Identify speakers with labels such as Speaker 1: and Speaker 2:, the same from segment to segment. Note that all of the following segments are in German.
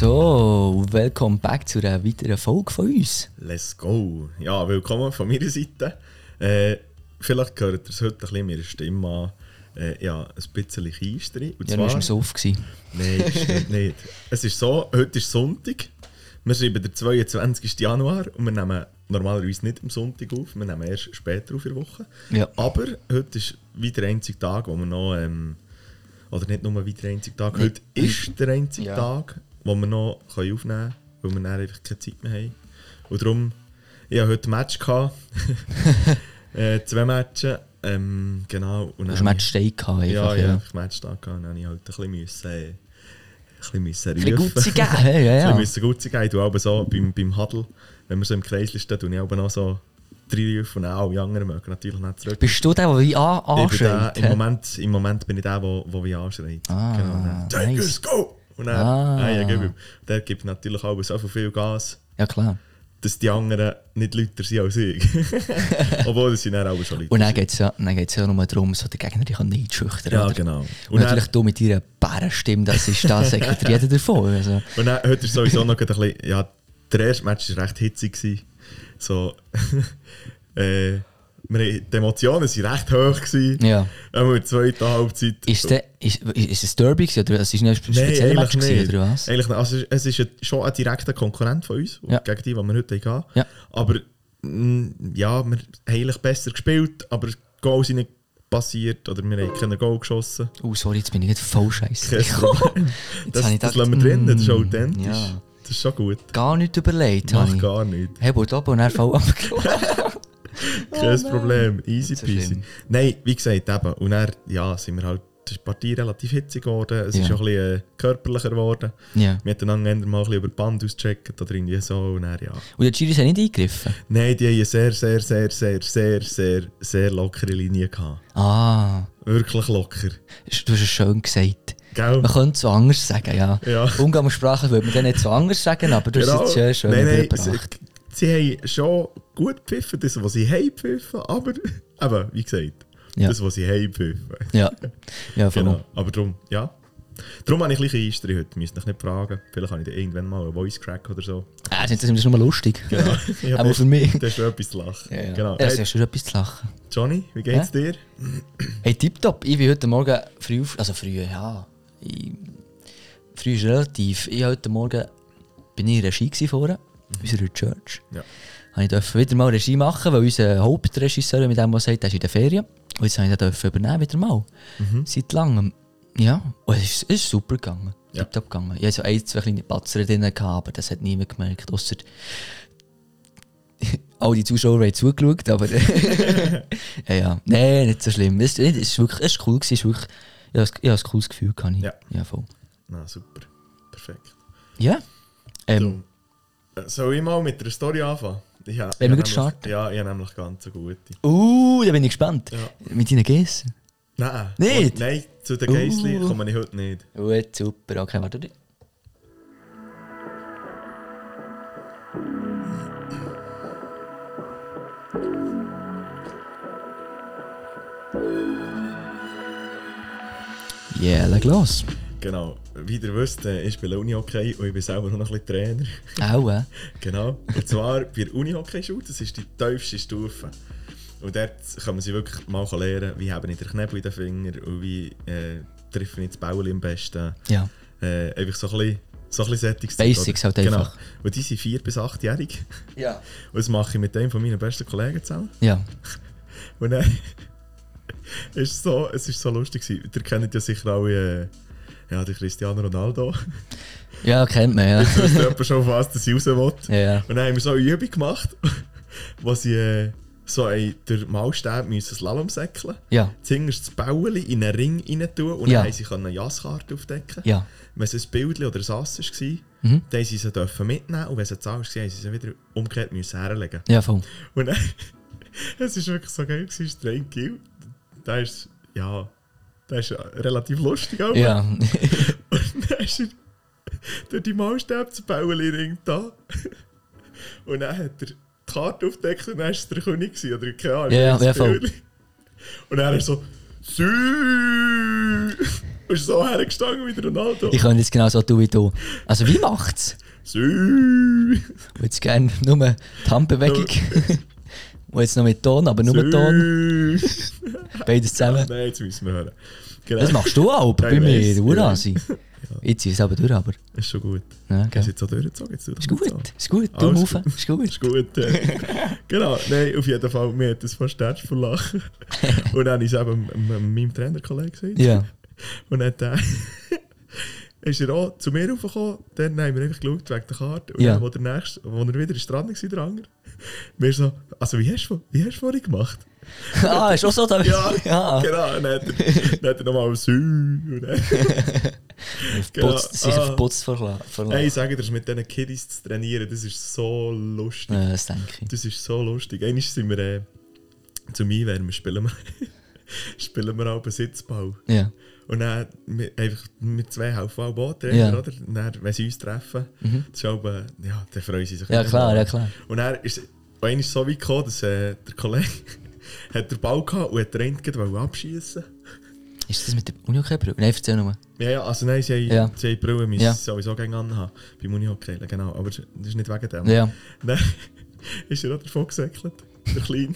Speaker 1: So, welcome back zu einer weiteren Folge von uns.
Speaker 2: Let's go. Ja, willkommen von meiner Seite. Äh, vielleicht gehört ihr es heute ein bisschen meiner Stimme an. Äh, ja, ein bisschen Keisterei. Und
Speaker 1: Ja, du warst Sof. gewesen.
Speaker 2: Nein, stimmt nicht. Es ist so, heute ist Sonntag. Wir schreiben den 22. Januar und wir nehmen normalerweise nicht am Sonntag auf, wir nehmen erst später auf in der Woche.
Speaker 1: Ja.
Speaker 2: Aber heute ist wieder der einzige Tag, wo wir noch, ähm, oder nicht nur wieder der einzige Tag, heute ist der einzige
Speaker 1: Ja.
Speaker 2: Tag, wo wir noch aufnehmen können, weil wir dann einfach keine Zeit mehr haben. Und darum, ich hatte heute ein Match. Gehabt. äh, zwei Matches. Ähm, genau. Und
Speaker 1: Du hast Match Stay gehabt,
Speaker 2: ja,
Speaker 1: ja.
Speaker 2: ja, ich Match da gehabt, dann ich halt ein bisschen, müssen, äh, ein bisschen, müssen
Speaker 1: Ein bisschen
Speaker 2: rufen.
Speaker 1: gut zu geben, ja, ja,
Speaker 2: Ein bisschen müssen gut sein. Ich tue aber so beim, beim Huddle, wenn wir so im Kreis stehen, tue ich aber noch so drei rufen und dann alle anderen mögen natürlich nicht zurück.
Speaker 1: Bist du der, der wie
Speaker 2: ich
Speaker 1: anschreit?
Speaker 2: der, im? Moment, Im Moment bin ich der, der, wie anschreit.
Speaker 1: Ah,
Speaker 2: genau, Take
Speaker 1: nice.
Speaker 2: us, go! Und dann,
Speaker 1: Ah.
Speaker 2: ah. ja, gib ihm. Der gibt natürlich auch so viel Gas,
Speaker 1: Ja, klar.
Speaker 2: dass die anderen nicht lauter sind als ich. Obwohl, sind dann auch schon Leute.
Speaker 1: Und dann geht es ja, dann geht's ja nur darum, so den Gegner dich nicht schüchtern
Speaker 2: Ja,
Speaker 1: oder?
Speaker 2: genau.
Speaker 1: Und,
Speaker 2: Und dann-
Speaker 1: natürlich du mit deiner Bärenstimme, das ist das, sagt jeder davon. Also,
Speaker 2: Und dann heute ist sowieso noch ein bisschen, ja, der erste Match war recht hitzig. gewesen. So, äh, die Emotionen waren recht hoch. Gewesen.
Speaker 1: ja.
Speaker 2: Einmal in der zweiten Halbzeit.
Speaker 1: Ist, der, ist, ist es Derby gewesen, oder es ist ein spezieller Match gewesen, oder was?
Speaker 2: Eigentlich nicht. Also, es ist schon ein direkter Konkurrent von uns,
Speaker 1: Ja.
Speaker 2: gegen die, die wir heute hatten.
Speaker 1: Ja.
Speaker 2: Aber ja, wir haben eigentlich besser gespielt, aber Goal sind nicht passiert oder wir haben keinen Goal geschossen.
Speaker 1: Oh, sorry, jetzt bin ich nicht voll scheiße.
Speaker 2: Das, das
Speaker 1: gedacht,
Speaker 2: lassen wir drin, das ist authentisch.
Speaker 1: ja.
Speaker 2: Das ist schon gut.
Speaker 1: Gar nicht überlegt,
Speaker 2: Mach gar nicht.
Speaker 1: Hey, wo oben und dann voll.
Speaker 2: Kein Problem, easy peasy. Nein, wie gesagt, eben. Und dann ja, sind wir halt, ist die Partie relativ hitzig geworden. Es
Speaker 1: Ja.
Speaker 2: ist auch ein bisschen äh, körperlicher geworden.
Speaker 1: ja.
Speaker 2: Wir haben einander mal ein bisschen über die Band ausgecheckt oder irgendwie so. Und dann, ja.
Speaker 1: Und die Chiris haben nicht eingegriffen?
Speaker 2: Nein, die haben eine sehr, sehr, sehr, sehr, sehr, sehr, sehr lockere Linie gehabt.
Speaker 1: Ah,
Speaker 2: Wirklich locker.
Speaker 1: du hast es schön gesagt.
Speaker 2: Gell?
Speaker 1: Man könnte es so anders sagen, ja.
Speaker 2: Ja.
Speaker 1: Umgangssprachlich würde man dann nicht so anders sagen, aber du hast es jetzt schön, schön
Speaker 2: Genau. nein, nein. Sie, haben schon gut gepfiffen, das, was sie haben gepfiffen, aber eben, wie gesagt,
Speaker 1: Ja.
Speaker 2: das, was sie haben gepfiffen.
Speaker 1: Ja, ja.
Speaker 2: Genau, aber darum, ja. Darum habe ich ein bisschen Einstrich heute, müsst ihr nicht fragen. Vielleicht habe ich dann irgendwann mal einen Voice Crack oder so.
Speaker 1: Ah, das ist nur lustig.
Speaker 2: Genau. Ja,
Speaker 1: Aber für mich.
Speaker 2: Das ist schon etwas zu lachen.
Speaker 1: Ja, ja.
Speaker 2: Genau.
Speaker 1: Ja,
Speaker 2: Hey,
Speaker 1: ist schon etwas zu lachen.
Speaker 2: Johnny, wie geht's dir?
Speaker 1: Hey, tipptopp. Ich bin heute Morgen früh auf... Also früh, ja. Ich, früh ist relativ. Ich heute Morgen bin ich in Regie vorne, in unserer Church.
Speaker 2: Ja.
Speaker 1: Ich durfte wieder mal Regie machen, weil unser Hauptregisseur mit dem, was sagt, der ist in der Ferien. Und jetzt durfte ich das übernehmen wieder mal.
Speaker 2: Mhm.
Speaker 1: Seit langem. Ja, und es ist, es ist super gegangen.
Speaker 2: Ja.
Speaker 1: Tipptopp gegangen. Ich hatte so ein, zwei kleine Patzer drin, gehabt, aber das hat niemand gemerkt, außer all die Zuschauer haben zugeschaut, aber ja, ja. Nein, nicht so schlimm. Es, es ist wirklich es ist cool gewesen, es ist wirklich, ich habe ein- ich habe ein cooles Gefühl gehabt. ich.
Speaker 2: Ja.
Speaker 1: ja, voll.
Speaker 2: Na, super. Perfekt.
Speaker 1: Ja. Ähm.
Speaker 2: Äh, Soll ich mal mit der Story anfangen? Ha-
Speaker 1: Wollen wir gut starten?
Speaker 2: Ja, ich habe nämlich ganz eine gute.
Speaker 1: uh, da bin ich gespannt.
Speaker 2: Ja.
Speaker 1: Mit deinen Gessen.
Speaker 2: Nein.
Speaker 1: Nicht?
Speaker 2: Oh, Nein, zu den Geissli
Speaker 1: Uh.
Speaker 2: komme ich heute nicht.
Speaker 1: Gut, super. Okay, warte. Ja, leg los.
Speaker 2: Genau. Wie ihr wisst, äh, ist bei der Unihockey und ich bin selber noch ein bisschen Trainer.
Speaker 1: Auch, äh?
Speaker 2: Genau. Und zwar bei der Unihockey-Schule, das ist die tiefste Stufe. Und dort kann man sich wirklich mal lernen, wie habe ich den Knebel in den Finger und wie äh, treffe ich das Baul am besten.
Speaker 1: Ja.
Speaker 2: Äh, einfach so ein bisschen, so ein bisschen.
Speaker 1: Basics halt einfach.
Speaker 2: Genau. Und die sind vier bis achtjährig.
Speaker 1: Ja.
Speaker 2: Und das mache ich mit einem von meinen besten Kollegen zusammen.
Speaker 1: Ja.
Speaker 2: Und dann ist so, es ist so lustig gewesen. Ihr kennt ja sicher alle, äh, ja, den Cristiano Ronaldo.
Speaker 1: Ja, kennt man, ja.
Speaker 2: Jetzt etwa schon, was das raus will.
Speaker 1: Ja.
Speaker 2: Und dann haben wir so eine Übung gemacht, wo sie äh, so ein, durch Maulstab müssen Slalom säckeln
Speaker 1: Ja.
Speaker 2: Zuerst das Bauli in einen Ring rein tun und
Speaker 1: Ja.
Speaker 2: dann haben sie eine Jasskarte aufdecken.
Speaker 1: Ja.
Speaker 2: Wenn es ein Bild oder ein Ass war,
Speaker 1: Mhm.
Speaker 2: dann haben sie sie dürfen mitnehmen und wenn es ein Zahl war, haben sie sie wieder umgekehrt müssen herlegen.
Speaker 1: Ja, voll.
Speaker 2: Und dann, es war wirklich so geil, gewesen, Strain Kill. Da ist, ja, da ist relativ lustig auch.
Speaker 1: Ja.
Speaker 2: Und dann ist er durch die Maulstäbe zu Bauenring da. Und dann hat er die Karte aufgedeckt und dann war es der König gewesen, oder keine Ahnung.
Speaker 1: Ja, ja,
Speaker 2: das
Speaker 1: voll.
Speaker 2: Und dann er so, Sü! Bist so hergestanden wie der Ronaldo.
Speaker 1: Ich kann jetzt genau so tun wie du. Also wie macht's?
Speaker 2: Sü!
Speaker 1: Würde gerne nur die Handbewegung. Und jetzt noch mit Ton, aber nur mit Ton. Beides zusammen.
Speaker 2: Nein, jetzt müssen wir hören. Genau.
Speaker 1: Das machst du auch bei mir, du Urasi. Jetzt ist es aber durch, aber.
Speaker 2: Ist schon gut.
Speaker 1: Ja,
Speaker 2: Hast
Speaker 1: gell.
Speaker 2: du jetzt auch durchgezogen? Jetzt
Speaker 1: Ist gut, ist gut. Rauf,
Speaker 2: gut.
Speaker 1: ist gut.
Speaker 2: Ist gut. äh. genau, nein, auf jeden Fall, mir hat das fast Herz vor Lachen. Und dann habe ich es eben meinem Trainerkollegen gesagt.
Speaker 1: Ja.
Speaker 2: Und dann hat er, ist er auch zu mir raufgekommen, dann haben wir einfach geschaut wegen der Karte. Und
Speaker 1: Ja.
Speaker 2: dann, wo, der nächste, wo er wieder dran war, der andere, wir so, also wie hast du, wie hast du vorhin gemacht?
Speaker 1: Ah, ist auch so da.
Speaker 2: Ja,
Speaker 1: ja.
Speaker 2: genau. Dann hat er, dann hat er nochmal Sü. Und dann, genau.
Speaker 1: Sicher
Speaker 2: Ah.
Speaker 1: verputzt verlassen.
Speaker 2: Hey, ich sage dir, das mit diesen Kiddies zu trainieren, das ist so lustig.
Speaker 1: Ja, das denke ich.
Speaker 2: Das ist so lustig. Einmal sind wir äh, zum Einwärmen, spielen wir, spielen wir auch Sitzball.
Speaker 1: Ja.
Speaker 2: Und dann mit, einfach mit zwei Haufen Boottrainer,
Speaker 1: Ja.
Speaker 2: oder? Und dann, wenn sie uns treffen, das ist auch, äh, ja, dann freuen sie sich.
Speaker 1: Ja, klar, ja, klar.
Speaker 2: Und dann ist es so weit gekommen, dass äh, der Kollege hat den Ball gehabt und hat den gerade abschießen
Speaker 1: Ist das mit der Unihockey-Brille? Nein, erzähl nochmal.
Speaker 2: Ja, ja, also nein, sie haben,
Speaker 1: Ja.
Speaker 2: sie haben Brille müssen
Speaker 1: Ja.
Speaker 2: sowieso gegen anhaben. Beim Unihockey, genau. Aber das ist nicht wegen dem.
Speaker 1: Ja.
Speaker 2: Dann ist er auch davon gesäckelt, der Kleine.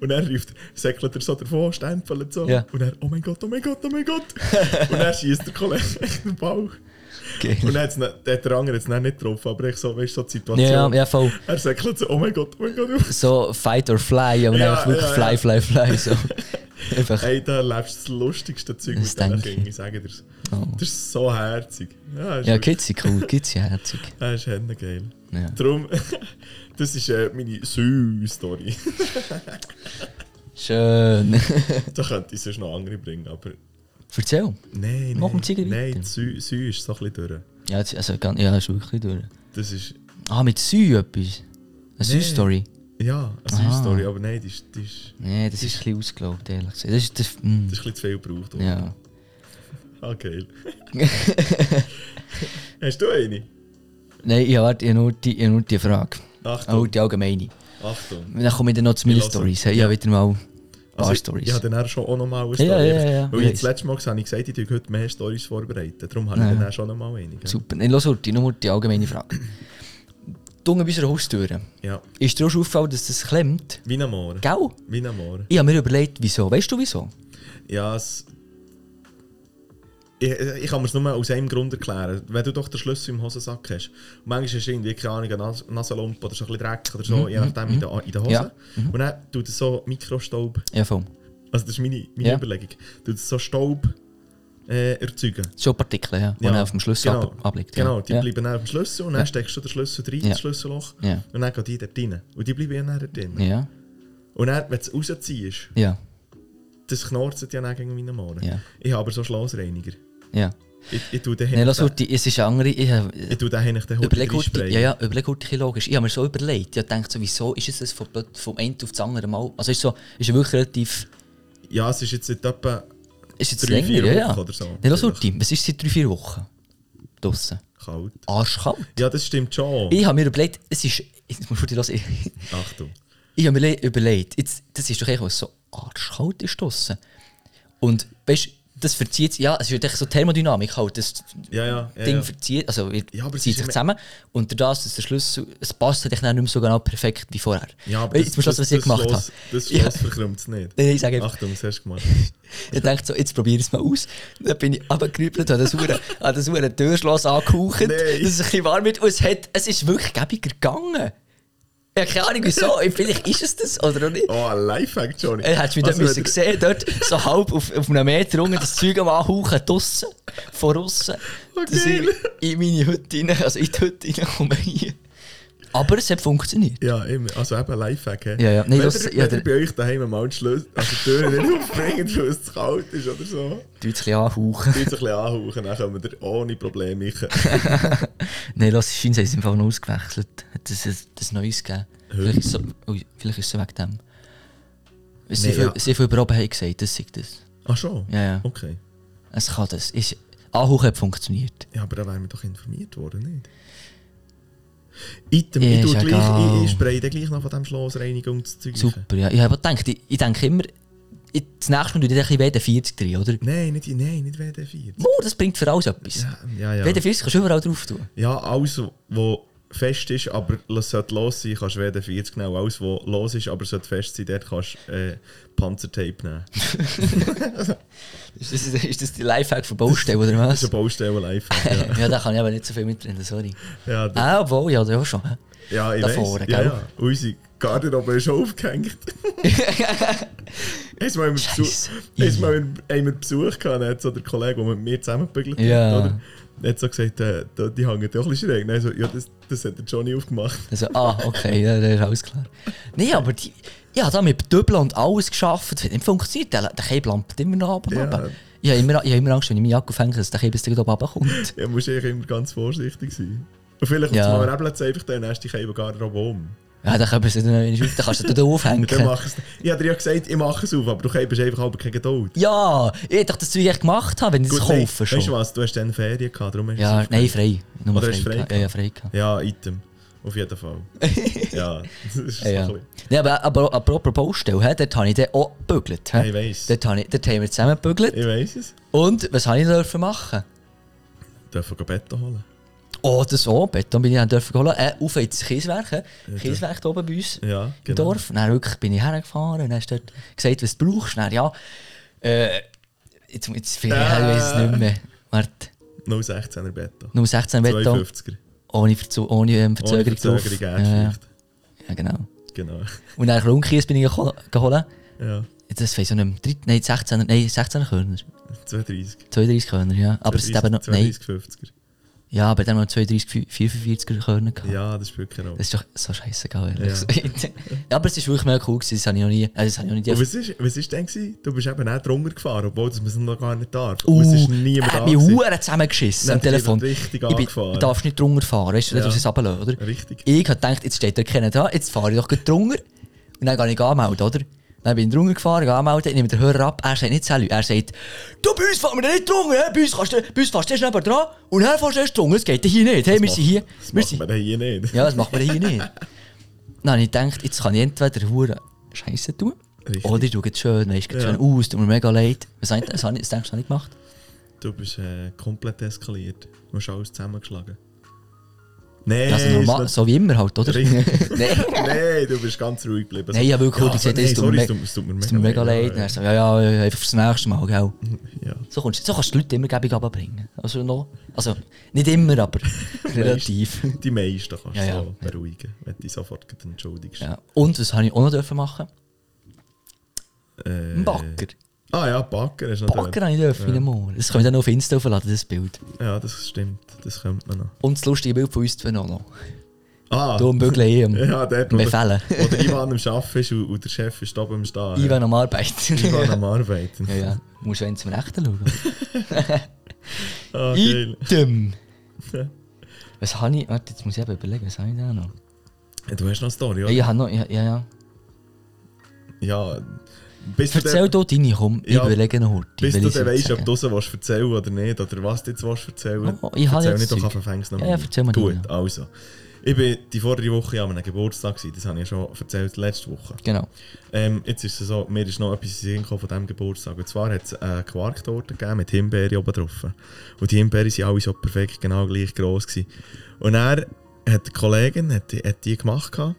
Speaker 2: Und er ruft, säckelt er so davon, stempelt so.
Speaker 1: Ja.
Speaker 2: Und er, oh mein Gott, oh mein Gott, oh mein Gott. und er schießt der Kollege echt den Ball.
Speaker 1: Geil.
Speaker 2: Und dann nicht- der hat der andere jetzt nicht getroffen, aber ich so, weißt so die Situation.
Speaker 1: Ja, ja, voll.
Speaker 2: Er säckelt so, oh mein Gott, oh mein Gott.
Speaker 1: So Fight or Fly, aber
Speaker 2: Ja,
Speaker 1: wirklich
Speaker 2: ja,
Speaker 1: Fly,
Speaker 2: ja.
Speaker 1: Fly, Fly. So. Einfach.
Speaker 2: Hey, da erlebst du das lustigste Zeug
Speaker 1: Das
Speaker 2: mit diesen. Kindern, ich sage dir's.
Speaker 1: Oh.
Speaker 2: Das ist so herzig. Ja,
Speaker 1: Ja, Kids sind cool, Kids sind herzig.
Speaker 2: Das ist geil.
Speaker 1: Ja.
Speaker 2: Darum, das ist äh, meine Sü-Story.
Speaker 1: Schön.
Speaker 2: da könnte ich sonst noch andere bringen, aber
Speaker 1: Erzähl.
Speaker 2: nein,
Speaker 1: Mach
Speaker 2: nein. Nein, die Sü, Sü ist so ein bisschen durch.
Speaker 1: Ja, jetzt, also, ja, ist wirklich durch.
Speaker 2: Das ist,
Speaker 1: Ah, mit Sü etwas. Eine
Speaker 2: Nee.
Speaker 1: Sü-Story.
Speaker 2: ja, eine. Sü-Story, aber nein, die ist, die ist,
Speaker 1: Nee, das ist ein bisschen ausgelaugt, ehrlich gesagt. Das ist das. Mm.
Speaker 2: das ist ein bisschen zu viel gebraucht. oder?
Speaker 1: Ja.
Speaker 2: Ah, geil. Hast du eine?
Speaker 1: Nein, ich habe nur die, ich nur die Frage.
Speaker 2: Achtung,
Speaker 1: Oh, die allgemeine.
Speaker 2: Achtung.
Speaker 1: Dann komme ich dann noch zu meinen. Stories. Ich habe wieder mal paar
Speaker 2: Also,
Speaker 1: Stories.
Speaker 2: habe dann auch schon auch noch mal eine
Speaker 1: Ja,
Speaker 2: Story.
Speaker 1: ja, ja,
Speaker 2: Weil
Speaker 1: ich
Speaker 2: das letzte Mal gesagt habe, ich gesagt, ich tue heute mehr Stories vorbereiten. Darum habe
Speaker 1: Ja.
Speaker 2: ich dann auch schon noch mal eine. gell?
Speaker 1: Super. Nein, los, Urti, nur die allgemeine Frage. Du bei unserer Haustür.
Speaker 2: Ja,
Speaker 1: Ist dir auch schon aufgefallen, dass das klemmt?
Speaker 2: wie ein Moor.
Speaker 1: Gell?
Speaker 2: Wie ein Moor.
Speaker 1: Ich habe mir überlegt, wieso. Weißt du wieso?
Speaker 2: Ja, es, ich, ich kann mir es nur aus einem Grund erklären. Wenn du doch den Schlüssel im Hosensack hast, und manchmal du irgendwie, keine Ahnung, eine Nas Nasenlumpe oder so ein bisschen Dreck oder so, je nachdem in der, in der Hose.
Speaker 1: Ja.
Speaker 2: Und dann tut es so Mikrostaub,
Speaker 1: Ja, voll.
Speaker 2: also das ist meine, meine
Speaker 1: Ja.
Speaker 2: Überlegung, tut es so Staub äh, erzeugen.
Speaker 1: So Partikel, ja, die
Speaker 2: Ja,
Speaker 1: auf dem Schlüssel
Speaker 2: genau.
Speaker 1: ab, abliegt.
Speaker 2: Genau, die
Speaker 1: ja.
Speaker 2: bleiben auf dem Schlüssel und dann steckst du den Schlüssel rein,
Speaker 1: Ja.
Speaker 2: das Schlüsselloch,
Speaker 1: Ja.
Speaker 2: und dann gehen die dort rein. Und die bleiben ja dann dort drin.
Speaker 1: Ja,
Speaker 2: Und dann, wenn du es rausziehst,
Speaker 1: ja,
Speaker 2: das knorzt ja dann gegen meine Mohren.
Speaker 1: ja.
Speaker 2: Ich habe aber so Schlossreiniger.
Speaker 1: Ja.
Speaker 2: Ich, ich tue den
Speaker 1: Nein, lass
Speaker 2: hinten-
Speaker 1: Urti, es ist eine andere. Ich
Speaker 2: tue den hinten den Hut
Speaker 1: Überleg Urti,
Speaker 2: reinsprayen.
Speaker 1: ja, ja, überleg Urti, ein bisschen logisch. Ich habe mir so überlegt, ich gedacht, so, wieso ist es das vom, vom einen auf das andere Mal? Also ist so, ist ja wirklich relativ,
Speaker 2: Ja, es ist jetzt seit etwa
Speaker 1: ist jetzt
Speaker 2: drei,
Speaker 1: länger,
Speaker 2: vier
Speaker 1: ja,
Speaker 2: Wochen
Speaker 1: ja.
Speaker 2: oder so.
Speaker 1: Nein, lass Urti, was ist seit drei, vier Wochen? Draussen.
Speaker 2: Kalt.
Speaker 1: Arschkalt.
Speaker 2: Ja, das stimmt schon.
Speaker 1: Ich habe mir überlegt, es ist, jetzt musst du ich,
Speaker 2: Achtung.
Speaker 1: ich habe mir le- überlegt, jetzt, das ist doch eigentlich was so arschkalt ist draussen. Und weißt du, das verzieht ja, es ja echt so Thermodynamik halt, das
Speaker 2: Ja, ja. ja,
Speaker 1: Ding verzieht, also es
Speaker 2: Ja, aber es
Speaker 1: zieht sich zusammen und durch das, dass der Schlüssel, es passt halt nicht mehr so genau perfekt wie vorher.
Speaker 2: Ja, aber
Speaker 1: jetzt musst du das, was ich gemacht habe.
Speaker 2: Das. Schloss verkrümmt es nicht.
Speaker 1: Ich sage einfach,
Speaker 2: Achtung, das hast du gemacht.
Speaker 1: ich dachte so, jetzt probiere ich es mal aus. Dann bin ich runtergerübelt, habe das Hure- habe das hure Türschloss angehaucht, dass es ein bisschen warm wird und es, hat, es ist wirklich gäbiger gegangen. Habe keine Ahnung wieso, vielleicht ist es das oder nicht.
Speaker 2: Oh, ein Lifehack, Johnny.
Speaker 1: Er hat mich dort
Speaker 2: Also,
Speaker 1: müssen sehen, dort so halb auf, auf einem Meter unten das Zeug am Anhauchen, draussen, von aussen. Dass ich in meine Hütte rein, also in die Hütte reinkomme hier. Aber es hat funktioniert.
Speaker 2: Ja, immer. Also eben Lifehack. he?
Speaker 1: Ja, ja. Nein,
Speaker 2: wenn
Speaker 1: das-
Speaker 2: ihr,
Speaker 1: ja,
Speaker 2: wenn
Speaker 1: der-
Speaker 2: ihr bei euch daheim mal die Schlüssel, also die Türen nicht aufbringt, weil es zu kalt ist oder so,
Speaker 1: Du jetzt ein bisschen anhauchen.
Speaker 2: tut es ein bisschen anhauchen, dann können wir ohne Probleme rein.
Speaker 1: Nein, lass es scheint, sie haben es im Fall noch ausgewechselt. Hat es ein, ein neues gegeben. Vielleicht ist, es vielleicht ist es wegen dem. Sie
Speaker 2: Nee,
Speaker 1: viel,
Speaker 2: ja.
Speaker 1: sie viel über oben haben gesagt, das sei das.
Speaker 2: Ach schon?
Speaker 1: Ja, ja.
Speaker 2: Okay.
Speaker 1: Es kann das. Ist, Anhauchen hat funktioniert.
Speaker 2: Ja, aber da wären wir doch informiert worden, nicht? Item,
Speaker 1: Ja,
Speaker 2: ich, gleich,
Speaker 1: egal.
Speaker 2: ich, ich spray dann gleich noch von dem Schlossreinigung Zeug.
Speaker 1: Super, ja. Ich habe gedacht, ich, ich denke immer, das nächste Mal tue ich ein bisschen WD-40 drin, oder?
Speaker 2: Nein, nicht, nein, nicht WD-40.
Speaker 1: Oh, das bringt für alles etwas.
Speaker 2: Ja, ja, ja.
Speaker 1: WD-40 kannst du überall drauf tun.
Speaker 2: Ja, alles, was fest ist, aber es sollte los sein, kannst du WD-40 nehmen. Alles, was los ist, aber sollte fest sein, dort kannst du äh, Panzertape nehmen.
Speaker 1: Ist das, ist das die Lifehack von Baustelle, oder
Speaker 2: Das
Speaker 1: was?
Speaker 2: ist ein Baustellen-Life. Ja,
Speaker 1: ja, da kann ich aber nicht so viel mitreden, sorry.
Speaker 2: ja, da,
Speaker 1: Ah, obwohl, ja, ja schon.
Speaker 2: ja ich
Speaker 1: da
Speaker 2: weiss. ja, ja. Unsere Garderobe ist schon aufgehängt. Einmal haben wir Besuch, haben wir Besuch gehabt, so der Kollege, der mit mir zusammengebügelt
Speaker 1: Ja.
Speaker 2: hat, oder? Hat so gesagt, äh, da- die hängen doch ein bisschen schräg. Nein, so, ja, das, das hat der Johnny aufgemacht.
Speaker 1: Also, ah, okay, ja, das ist alles klar. Nein, aber die, ja, da mit Dübeln und alles geschafft, das hat nicht funktioniert. Der, der Käbel lampert immer noch ab und
Speaker 2: Ja.
Speaker 1: ab. Ich habe immer, ich habe immer Angst, wenn ich Jacke aufhänge, dass der Käbel jetzt oben runterkommt.
Speaker 2: Ja, musst eigentlich immer ganz vorsichtig sein. Und vielleicht
Speaker 1: Ja.
Speaker 2: ja. mal einfach dann erst die Garderobe um.
Speaker 1: Ja, dann können sie nicht auf, dann kannst du da aufhängen.
Speaker 2: Dann es. Ich habe dir ja gesagt, ich mache es auf, aber du hebst einfach aber keine Geduld.
Speaker 1: Ja, ich dachte, das will ich gemacht haben, wenn ich es kaufe
Speaker 2: Weißt du
Speaker 1: schon.
Speaker 2: was, du hast dann Ferien gehabt, darum hast du
Speaker 1: Ja,
Speaker 2: es
Speaker 1: nein, frei. Nur
Speaker 2: Oder
Speaker 1: frei.
Speaker 2: du frei
Speaker 1: gehabt. Ja, ja, frei. gehabt.
Speaker 2: Ja, Item. Auf jeden Fall. ja, das ist
Speaker 1: Ja, ja. Ja, aber, aber apropos Baustelle, dort habe ich dann auch gebügelt.
Speaker 2: Ja, ich weiss.
Speaker 1: Dort, habe ich, dort haben wir zusammen gebügelt.
Speaker 2: Ich weiss es.
Speaker 1: Und was habe ich dürfen machen?
Speaker 2: Dürfen wir Beton holen?
Speaker 1: Das auch. Beton bin ich dann dürfen holen. Äh, auf ins Kieswerk. hä. Kieswerk da oben bei uns
Speaker 2: Ja,
Speaker 1: im
Speaker 2: genau.
Speaker 1: Dorf. Dann wirklich bin ich hergefahren und hast dort gesagt, was du brauchst. Dann, ja, äh, jetzt, jetzt ich, ich weiß es nicht mehr. Warte,
Speaker 2: 016er Beton.
Speaker 1: nur 16 Beton.
Speaker 2: 52er.
Speaker 1: Ohne, Verzu ohne ähm,
Speaker 2: Ohne
Speaker 1: Verzögerung drauf.
Speaker 2: Verzögerung,
Speaker 1: ja, ja, genau.
Speaker 2: Genau.
Speaker 1: Und dann Grundkies bin ich geho- geholt.
Speaker 2: Ja,
Speaker 1: Das weiß ich nicht mehr. Nein, 16, nein, 16 Körner.
Speaker 2: 32.
Speaker 1: 32 Körner, ja. Aber es ist eben noch. Nein,
Speaker 2: 32, 50er.
Speaker 1: Ja, aber dann haben wir 32, 44 Körner gehabt.
Speaker 2: Ja, das spielt keine Rolle.
Speaker 1: Das ist doch so scheißegal, ehrlich
Speaker 2: Ja.
Speaker 1: gesagt. ja, aber es ist wirklich mega cool gewesen. Das habe ich noch nie. Also das habe ich noch nie
Speaker 2: Und was ist, was ist denn gewesen? Du bist eben auch drunter gefahren, obwohl das man noch gar nicht darf.
Speaker 1: Uh,
Speaker 2: Und es ist niemand
Speaker 1: er
Speaker 2: da. gewesen.
Speaker 1: Huren zusammengeschissen am
Speaker 2: er
Speaker 1: Telefon.
Speaker 2: richtig
Speaker 1: Ich bin, du darfst nicht drunter fahren, weißt du,
Speaker 2: Ja.
Speaker 1: musst es runterlassen, oder?
Speaker 2: Richtig.
Speaker 1: Ich habe gedacht, jetzt steht da keiner da, jetzt fahre ich doch drunter. Und dann gehe ich anmelden, oder? Dann bin ich drunter gefahren, anmelden, ich nehme den Hörer ab, er sagt nicht Salü, er sagt, du, bei uns fahren wir nicht drunter, bei uns, kannst du, bei uns fährst du erst neben dran und dann fährst du erst drunter, das geht hier nicht, hey, wir sind hier.
Speaker 2: Das
Speaker 1: Wir
Speaker 2: macht
Speaker 1: sind,
Speaker 2: man hier nicht.
Speaker 1: ja, das macht man hier nicht. Dann habe ich gedacht, jetzt kann ich entweder Huren Scheiße tun,
Speaker 2: Richtig.
Speaker 1: oder ich tue jetzt schön, weißt du,
Speaker 2: Ja.
Speaker 1: schön aus, tut mir mega leid. Was, ich- was denkst du, was habe ich gemacht?
Speaker 2: Du bist äh, komplett eskaliert. Du hast alles zusammengeschlagen. Nein,
Speaker 1: Also normal, so wie immer halt, oder? Nein.
Speaker 2: Nein, du bist ganz ruhig geblieben.
Speaker 1: Nein, ich habe wirklich
Speaker 2: ja,
Speaker 1: gesagt, es tut mir
Speaker 2: tut, mir
Speaker 1: mir mega leid.
Speaker 2: Ja,
Speaker 1: ja, ja, einfach fürs nächste Mal, gell?
Speaker 2: ja.
Speaker 1: So, kommst, so kannst du die Leute immer gäbig runterbringen. Also, noch, also, nicht immer, aber relativ.
Speaker 2: Die meisten kannst du
Speaker 1: Ja,
Speaker 2: so beruhigen, wenn du dich sofort entschuldigst.
Speaker 1: Ja. Und was habe ich auch noch dürfen machen?
Speaker 2: Äh,
Speaker 1: Ein Backer.
Speaker 2: Ah ja, Backer ist noch
Speaker 1: Backer habe ich dürfen, ja. Mal. Das können wir dann noch auf Insta aufladen, das Bild.
Speaker 2: Ja, das stimmt. Das könnte man noch.
Speaker 1: Und das lustige Bild von uns zwei noch.
Speaker 2: Ah,
Speaker 1: Du am Bügeln eh am
Speaker 2: ja, der,
Speaker 1: Befehlen.
Speaker 2: wo der Ivan am Arbeiten ist und, und der Chef ist oben am Stehen.
Speaker 1: Ivan am Arbeiten.
Speaker 2: Ivan am Arbeiten.
Speaker 1: ja, ja. Du musst wenn zum Rechten schauen.
Speaker 2: Ah, geil.
Speaker 1: Item. Was habe ich... Warte, jetzt muss ich eben überlegen, was habe ich da noch?
Speaker 2: Ja, Du hast noch eine Story,
Speaker 1: Ja,
Speaker 2: oder?
Speaker 1: ich habe noch... Ja, ja. ja.
Speaker 2: Ja. Bis du
Speaker 1: Erzähl dort deine, komm. Ich
Speaker 2: Ja,
Speaker 1: überlege noch heute.
Speaker 2: bis du dann
Speaker 1: sagen.
Speaker 2: ob du raus willst erzählen oder nicht, oder was du jetzt willst erzählen
Speaker 1: Oh, ich
Speaker 2: Erzähl nicht, doch fängst noch
Speaker 1: Ja, ja, erzähl mal du,
Speaker 2: Gut,
Speaker 1: ja.
Speaker 2: also. Ich bin die vorige Woche an einem Geburtstag, gewesen, das habe ich ja schon erzählt, letzte Woche.
Speaker 1: Genau.
Speaker 2: Ähm, jetzt ist es so, mir ist noch etwas in von diesem Geburtstag. Und zwar hat es eine Quarktorte gegeben mit Himbeere oben drauf. Und die Himbeere waren alle so perfekt, genau gleich gross. Gewesen. Und er hat die Kollegin hat die, hat die gemacht. Gehabt.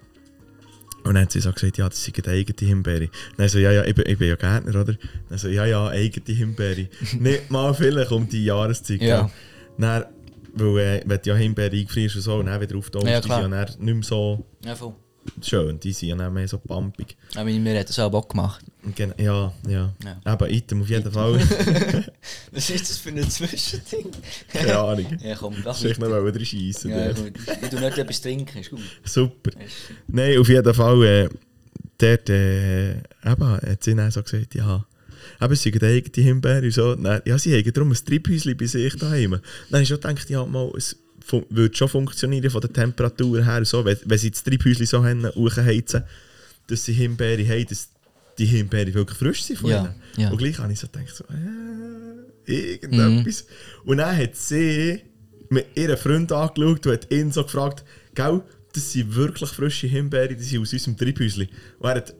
Speaker 2: Und dann hat sie so gesagt, ja, das sind die eigene Himbeere. Dann so, ja, ja, ich bin, ich bin ja Gärtner, oder? Dann so, ja, ja, eigene Himbeere. Nicht mal vielleicht um die Jahreszeit.
Speaker 1: Ja.
Speaker 2: Dann, weil, äh, wenn du ja Himbeere eingefrierst und so, und dann wieder auftaust,
Speaker 1: Ja,
Speaker 2: die sind ja dann nicht mehr so
Speaker 1: Ja, voll.
Speaker 2: schön, die sind ja dann mehr so pumpig.
Speaker 1: Aber mir hat das auch Bock gemacht.
Speaker 2: Gen ja, ja.
Speaker 1: Ja.
Speaker 2: Item auf jeden Fall.
Speaker 1: Was ist das für ein Zwischending?
Speaker 2: Keine Ahnung.
Speaker 1: ja, komm,
Speaker 2: Ich
Speaker 1: weiter.
Speaker 2: noch mal drin schiessen.
Speaker 1: Ja, gut. Ich tu nicht etwas trinken, ist gut.
Speaker 2: Super. Nein, auf jeden Fall, äh, dort, äh, eben, hat sie dann so gesagt, ja, eben, sie haben eigene Himbeere und so. Dann, ja, sie haben darum ein Treibhäuschen bei sich daheim. Dann habe ich schon gedacht, ja, mal, es würde schon funktionieren von der Temperatur her, so, wenn, wenn sie das Treibhäuschen so haben, hochheizen, dass sie Himbeere haben, dass die Himbeere wirklich frisch sind von
Speaker 1: Ja,
Speaker 2: ihnen.
Speaker 1: ja.
Speaker 2: Und gleich habe ich so gedacht, so, äh, irgendetwas. Und dann hat sie mit ihren Freund angeschaut und hat ihn so gefragt, gell, das sind wirklich frische Himbeere, die sind aus unserem Treibhäuschen. Und er hat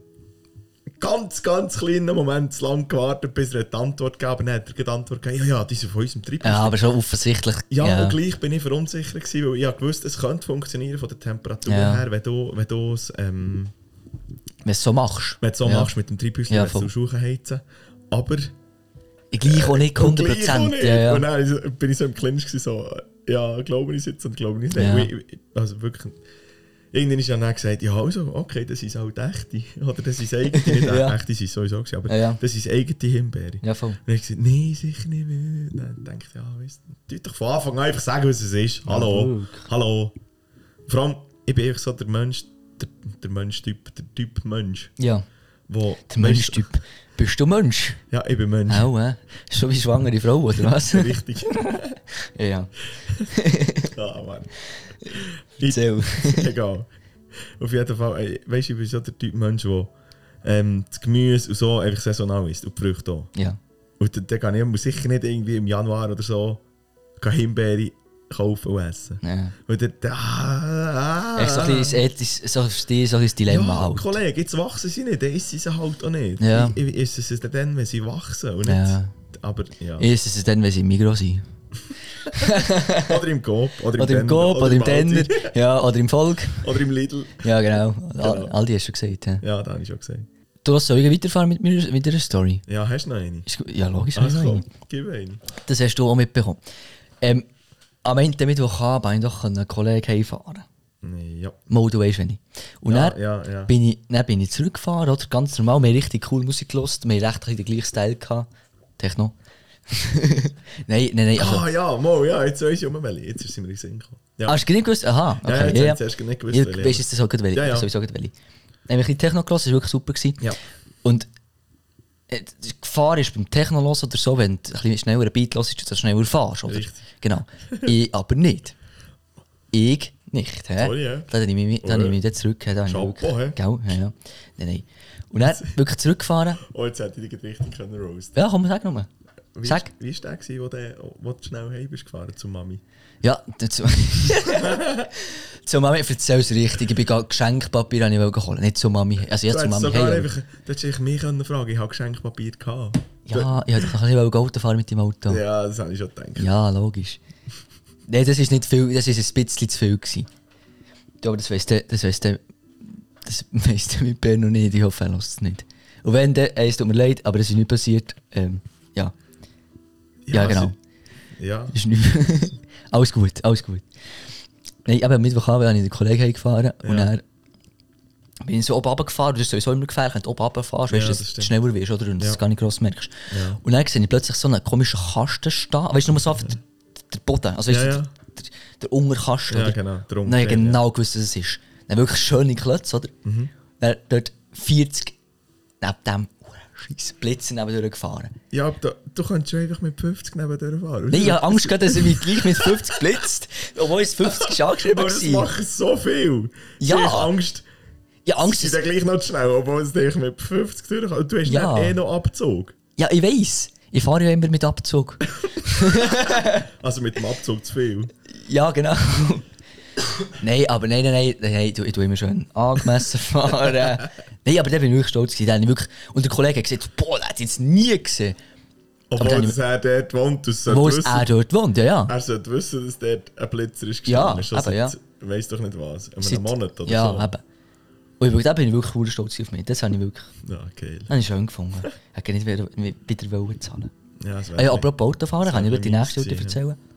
Speaker 2: ganz, ganz kleinen Moment zu lang gewartet, bis er die Antwort gab. Und dann hat er die Antwort gegeben, ja, ja, die sind von unserem Trip.
Speaker 1: Ja, aber schon offensichtlich.
Speaker 2: Ja, und gleich bin ich verunsichert gewesen, weil ich ja gewusst, es könnte funktionieren von der Temperatur
Speaker 1: Ja.
Speaker 2: her, wenn du, wenn du es, ähm,
Speaker 1: Wenn du es so machst.
Speaker 2: wenn du so
Speaker 1: Ja.
Speaker 2: machst mit dem Treibhäuschen,
Speaker 1: Ja,
Speaker 2: wenn du. Schuhe heizen. Aber
Speaker 1: Gleich auch nicht
Speaker 2: und gleich auch
Speaker 1: 100%.
Speaker 2: nicht.
Speaker 1: Ja,
Speaker 2: Und
Speaker 1: ja.
Speaker 2: dann so- bin ich so im Clinch so, ja, glaube ich es jetzt und glaube ich es nicht.
Speaker 1: Ja.
Speaker 2: Und ich- Also wirklich, irgendwann ist ja dann gesagt, ja, also, okay, das ist halt echte. Oder das ist eigene, nicht
Speaker 1: Ja.
Speaker 2: echte, sind sowieso gewesen, aber
Speaker 1: Ja, ja.
Speaker 2: das ist eigene Himbeere.
Speaker 1: ja, voll.
Speaker 2: Und ich gesagt, nein, sicher nicht mehr. Dann denke ich, ja, weißt du, doch von Anfang an einfach sagen, was es ist. Hallo,
Speaker 1: wirklich.
Speaker 2: hallo. Vor allem, ich bin einfach so der Mensch, der, der Mensch-Typ, der Typ Mensch,
Speaker 1: Ja.
Speaker 2: wo...
Speaker 1: Der Mensch-Typ. Bist du Mensch?
Speaker 2: Ja, ich bin Mensch.
Speaker 1: Auch, hä? Schon wie schwangere Frau, oder was?
Speaker 2: Richtig.
Speaker 1: ja, ja.
Speaker 2: ja, Mann.
Speaker 1: Erzähl.
Speaker 2: Egal. Auf jeden Fall, ey, weißt du, ich bin so der Typ Mensch, der ähm, das Gemüse und so einfach saisonal isst und die Früchte auch.
Speaker 1: Ja.
Speaker 2: Und dann, dann kann ich sicher nicht irgendwie im Januar oder so Himbeere kaufen und essen.
Speaker 1: ja.
Speaker 2: Und dann, ah, ah,
Speaker 1: Echt so ein bisschen ethisch, so dich so ein Dilemma
Speaker 2: ja,
Speaker 1: halt.
Speaker 2: Kollege, jetzt wachsen sie nicht, dann isst sie halt auch nicht.
Speaker 1: Ja.
Speaker 2: Ich, ich esse sie dann, wenn sie wachsen und nicht...
Speaker 1: Ja.
Speaker 2: Aber ja.
Speaker 1: Ist es dann, wenn sie im Migros sind?
Speaker 2: Oder im Coop, oder im,
Speaker 1: Oder im Coop, oder im
Speaker 2: Aldi,
Speaker 1: ja, oder im Volk.
Speaker 2: Oder im Lidl.
Speaker 1: Ja, genau.
Speaker 2: Genau.
Speaker 1: all die hast du gesagt. Ja.
Speaker 2: Ja, da habe ich schon gesagt.
Speaker 1: Du hast soll ich weiterfahren mit, mir, mit deiner Story?
Speaker 2: Ja, hast du noch eine?
Speaker 1: Ja, logisch. Ich noch
Speaker 2: komm, gib eine.
Speaker 1: Das hast du auch mitbekommen. Ähm, am Ende Mittwochabend konnte ich doch einen Kollegen heimfahren.
Speaker 2: Ja.
Speaker 1: Mal, du weißt, wenn ich. Und
Speaker 2: Ja,
Speaker 1: dann,
Speaker 2: ja, ja.
Speaker 1: Bin ich, dann bin ich zurückgefahren, oder? Ganz normal. Wir haben richtig cool Musik gehört. Wir haben recht den gleichen Style gehabt. Techno. nein, nein, nein. Also,
Speaker 2: Ah ja, mal, ja, jetzt weiß ich um welche. Jetzt sie mir in Sinn gekommen. Ja,
Speaker 1: hast du nicht gewusst? Aha, okay.
Speaker 2: ja, jetzt,
Speaker 1: ja,
Speaker 2: jetzt hast du nicht gewusst, welche,
Speaker 1: weißt du, das auch gut welche?
Speaker 2: Ja, ja.
Speaker 1: Sowieso gut welche. Wir ein bisschen Techno gehört, das war wirklich super. Gewesen.
Speaker 2: Ja.
Speaker 1: Und die Gefahr ist beim Techno los oder so, wenn du ein bisschen schneller einen Beat hörst, dass du schneller fahrst, oder?
Speaker 2: Richtig.
Speaker 1: Genau. ich aber nicht. Ich nicht, hä?
Speaker 2: Sorry, ja.
Speaker 1: Dann nehme ich mich, dann
Speaker 2: Oh,
Speaker 1: zurück? Dann
Speaker 2: Chapeau,
Speaker 1: wirklich-
Speaker 2: hä?
Speaker 1: Gell? Ja, ja. Nein, nein. Und dann wirklich zurückgefahren.
Speaker 2: Oh, jetzt hätte ich dich richtig können roasten
Speaker 1: Ja, komm, sag nochmal. Sag.
Speaker 2: Wie war der, gewesen, wo, der, wo du schnell heim bist gefahren zu Mami?
Speaker 1: Ja, dazu. zu Mami, erzähl es richtig. Ich bin gerade Geschenkpapier an ich holen. Nicht zu Mami. Also ja,
Speaker 2: du
Speaker 1: zu
Speaker 2: hättest
Speaker 1: Mami.
Speaker 2: sogar
Speaker 1: Hey,
Speaker 2: einfach, du hättest mich können fragen ich habe Geschenkpapier gehabt.
Speaker 1: ja, ich wollte bisschen Auto fahren mit dem Auto. Ja,
Speaker 2: Ja, das habe ich schon gedacht.
Speaker 1: logisch. Nein, das ist nicht viel, das ist ein bisschen zu viel gewesen. Ja, aber das weiss der, das weiss der mit Bern noch nicht. Ich hoffe, er lässt es nicht. Und wenn der, äh, es tut mir leid, aber es ist nicht passiert. Ähm, ja, ja, genau.
Speaker 2: sie- Ja,
Speaker 1: ist nicht alles gut, alles gut. Nein, aber am Mittwochabend bin ich den Kollegen gefahren und
Speaker 2: Ja.
Speaker 1: dann bin ich so oben runtergefahren. Das ist sowieso immer gefährlich, wenn du oben runterfährst,
Speaker 2: Ja,
Speaker 1: weißt du,
Speaker 2: das
Speaker 1: dass du schneller wirst, oder? Und
Speaker 2: Ja.
Speaker 1: das gar nicht gross merkst.
Speaker 2: Ja.
Speaker 1: Und dann sehe ich plötzlich so einen komischen Kasten stehen. Weißt du, nur so auf der, der Boden. Also, weißt
Speaker 2: Ja,
Speaker 1: du,
Speaker 2: ja.
Speaker 1: Der, der Unterkasten.
Speaker 2: Ja, genau, der
Speaker 1: habe
Speaker 2: Unterteil,
Speaker 1: genau gewusst, was es ist. Dann wirklich schöne Klötze, oder?
Speaker 2: Mhm.
Speaker 1: Dann dort 40 neben dem scheiß Blitz nebendurch gefahren.
Speaker 2: ja aber da, du kannst schon einfach mit 50 neben fahren.
Speaker 1: Nein, ich habe Angst gehabt, dass er mich gleich mit 50 blitzt. Obwohl es 50 ist angeschrieben
Speaker 2: Aber das
Speaker 1: war.
Speaker 2: machen so viel.
Speaker 1: Ja.
Speaker 2: Ich Angst,
Speaker 1: Ja, Angst ist...
Speaker 2: sind dann gleich noch zu schnell, obwohl es dich mit 50 durchkommt. Du hast
Speaker 1: Ja.
Speaker 2: eh noch Abzug.
Speaker 1: Ja, ich weiss. Ich fahre ja immer mit Abzug.
Speaker 2: Also mit dem Abzug zu viel.
Speaker 1: ja, genau. Nein, aber nein, nein, nein, nein, ich tue immer schön angemessen fahren. nein, aber da bin ich wirklich stolz gewesen. Wirklich... Und der Kollege hat gesagt, boah, das hat jetzt nie gesehen.
Speaker 2: Obwohl dass er dort wohnt, solltest
Speaker 1: Wo es er dort wohnt, ja, ja.
Speaker 2: er sollte wissen, dass dort ein Blitzer ist
Speaker 1: Ja,
Speaker 2: gestanden. Schon
Speaker 1: eben, ja.
Speaker 2: seit, weiss doch nicht was, in
Speaker 1: Seit-
Speaker 2: einem Monat oder
Speaker 1: ja,
Speaker 2: so.
Speaker 1: eben. Und da bin ich wirklich stolz auf mich. Das habe ich wirklich...
Speaker 2: Ja, geil.
Speaker 1: Das habe ich schön gefunden. Ich hätte nicht wieder, wieder wollen zahlen
Speaker 2: Ja, das
Speaker 1: Ah ja, apropos Autofahren, kann ich dir die nächste
Speaker 2: gewesen,
Speaker 1: erzählen? Dort-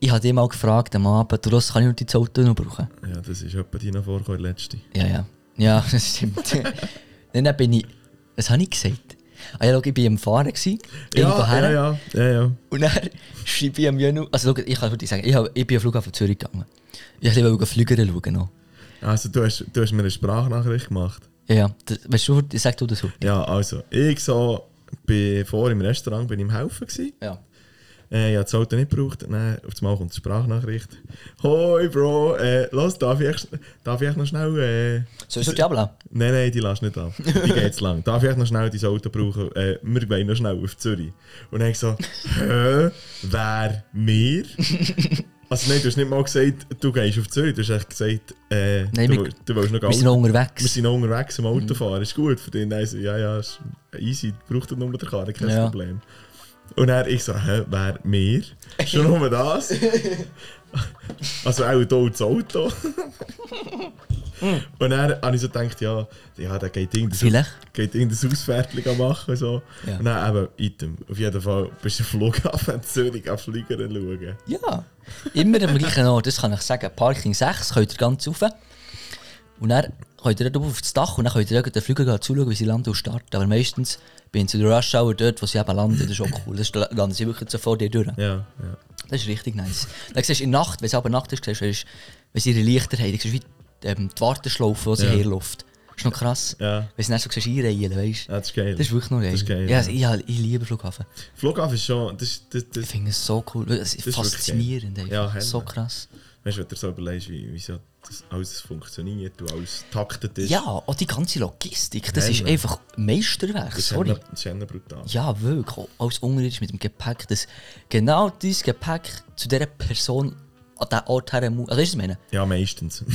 Speaker 1: Ich habe dich mal gefragt am Abend, du kann ich noch dein Auto noch brauchen?
Speaker 2: ja, das ist etwa die noch vorgekommen, der letzte.
Speaker 1: Ja, ja. Ja, das stimmt. Dann dann bin ich... Was habe ich gesagt? Ah ja, schau, ich war am Fahren. Gewesen,
Speaker 2: Ja, ja, ja, ja, ja.
Speaker 1: Und dann schreibe ich am Jönu... Also schau, ich kann wirklich sagen, ich, hab, ich bin am Flughafen Zürich gegangen. Ich wollte Flüger schauen noch.
Speaker 2: Also du hast, du hast mir eine Sprachnachricht gemacht.
Speaker 1: Ja, ja. Das, weißt du, sag du das so.
Speaker 2: Ja, also, ich so, bin vor im Restaurant bin ich im Helfen gewesen.
Speaker 1: Ja.
Speaker 2: Äh, ich habe das Auto nicht gebraucht. Dann auf einmal kommt die Sprachnachricht. Hoi Bro, äh, los, darf ich, darf ich noch schnell... Äh,
Speaker 1: Soll ich so die ablassen?
Speaker 2: Nein, nein, die lässt nicht ab. Die geht zu lang. Darf ich noch schnell dein Auto brauchen? Äh, wir wollen noch schnell auf Zürich. Und dann ich so, hä? Wer? Wir? Also nein, du hast nicht mal gesagt, du gehst auf Zürich. Du hast echt gesagt, äh,
Speaker 1: Nein,
Speaker 2: du,
Speaker 1: wir-
Speaker 2: du willst noch
Speaker 1: Wir sind noch unterwegs.
Speaker 2: Wir sind noch unterwegs am Autofahren. Ist gut für dich. Nein, so, ja, ja, ist easy. Braucht nur der Karre, kein
Speaker 1: Ja.
Speaker 2: Problem. Und dann ich so, hä, wer mir? Schon nur das? also auch hier das Auto. Und dann habe ich so gedacht, ja, ja der geht irgendein,
Speaker 1: Vielleicht.
Speaker 2: geht irgendein Ausfährtchen machen. So.
Speaker 1: Ja.
Speaker 2: Und dann eben, Item, auf jeden Fall bist du Flughafen in Zürich auf Flieger schauen.
Speaker 1: Ja, immer am gleichen Ort. Das kann ich sagen. Parking 6 könnt ihr ganz rauf. Und dann könnt ihr dort auf das Dach und dann könnt ihr den gehen zuschauen, wie sie landen und starten. Aber meistens bin zu der Rush Hour dort, wo sie eben landen. Das ist auch cool. Das landen sie wirklich so vor dir durch.
Speaker 2: Ja, ja.
Speaker 1: Das ist richtig nice. Dann siehst du in der Nacht, wenn es aber Nacht ist, siehst du, wenn sie ihre Lichter haben, siehst du wie ähm, die Warteschlaufe, wo sie
Speaker 2: Ja.
Speaker 1: herläuft. Das ist noch krass.
Speaker 2: Ja.
Speaker 1: Wenn sie dann so siehst, einreihen, weißt du.
Speaker 2: Ja, das ist geil.
Speaker 1: Das ist wirklich noch geil.
Speaker 2: Das ist geil,
Speaker 1: ja,
Speaker 2: ja.
Speaker 1: ja. Ich, ich liebe Flughafen.
Speaker 2: Flughafen ist schon, das, das, das,
Speaker 1: Ich finde es so cool. Das ist faszinierend. einfach.
Speaker 2: Ja,
Speaker 1: so krass.
Speaker 2: Weißt du, wenn du so überlegst, wie, wie so das alles funktioniert und alles taktet ist.
Speaker 1: Ja, auch die ganze Logistik, das ist
Speaker 2: Hammer.
Speaker 1: einfach Meisterwerk,
Speaker 2: das ist
Speaker 1: sorry.
Speaker 2: eher- das ist brutal.
Speaker 1: Ja, wirklich. Alles unterirdisch mit dem Gepäck, das genau dieses Gepäck zu dieser Person an diesen Ort her muss. Also, was ich meine?
Speaker 2: Ja, meistens.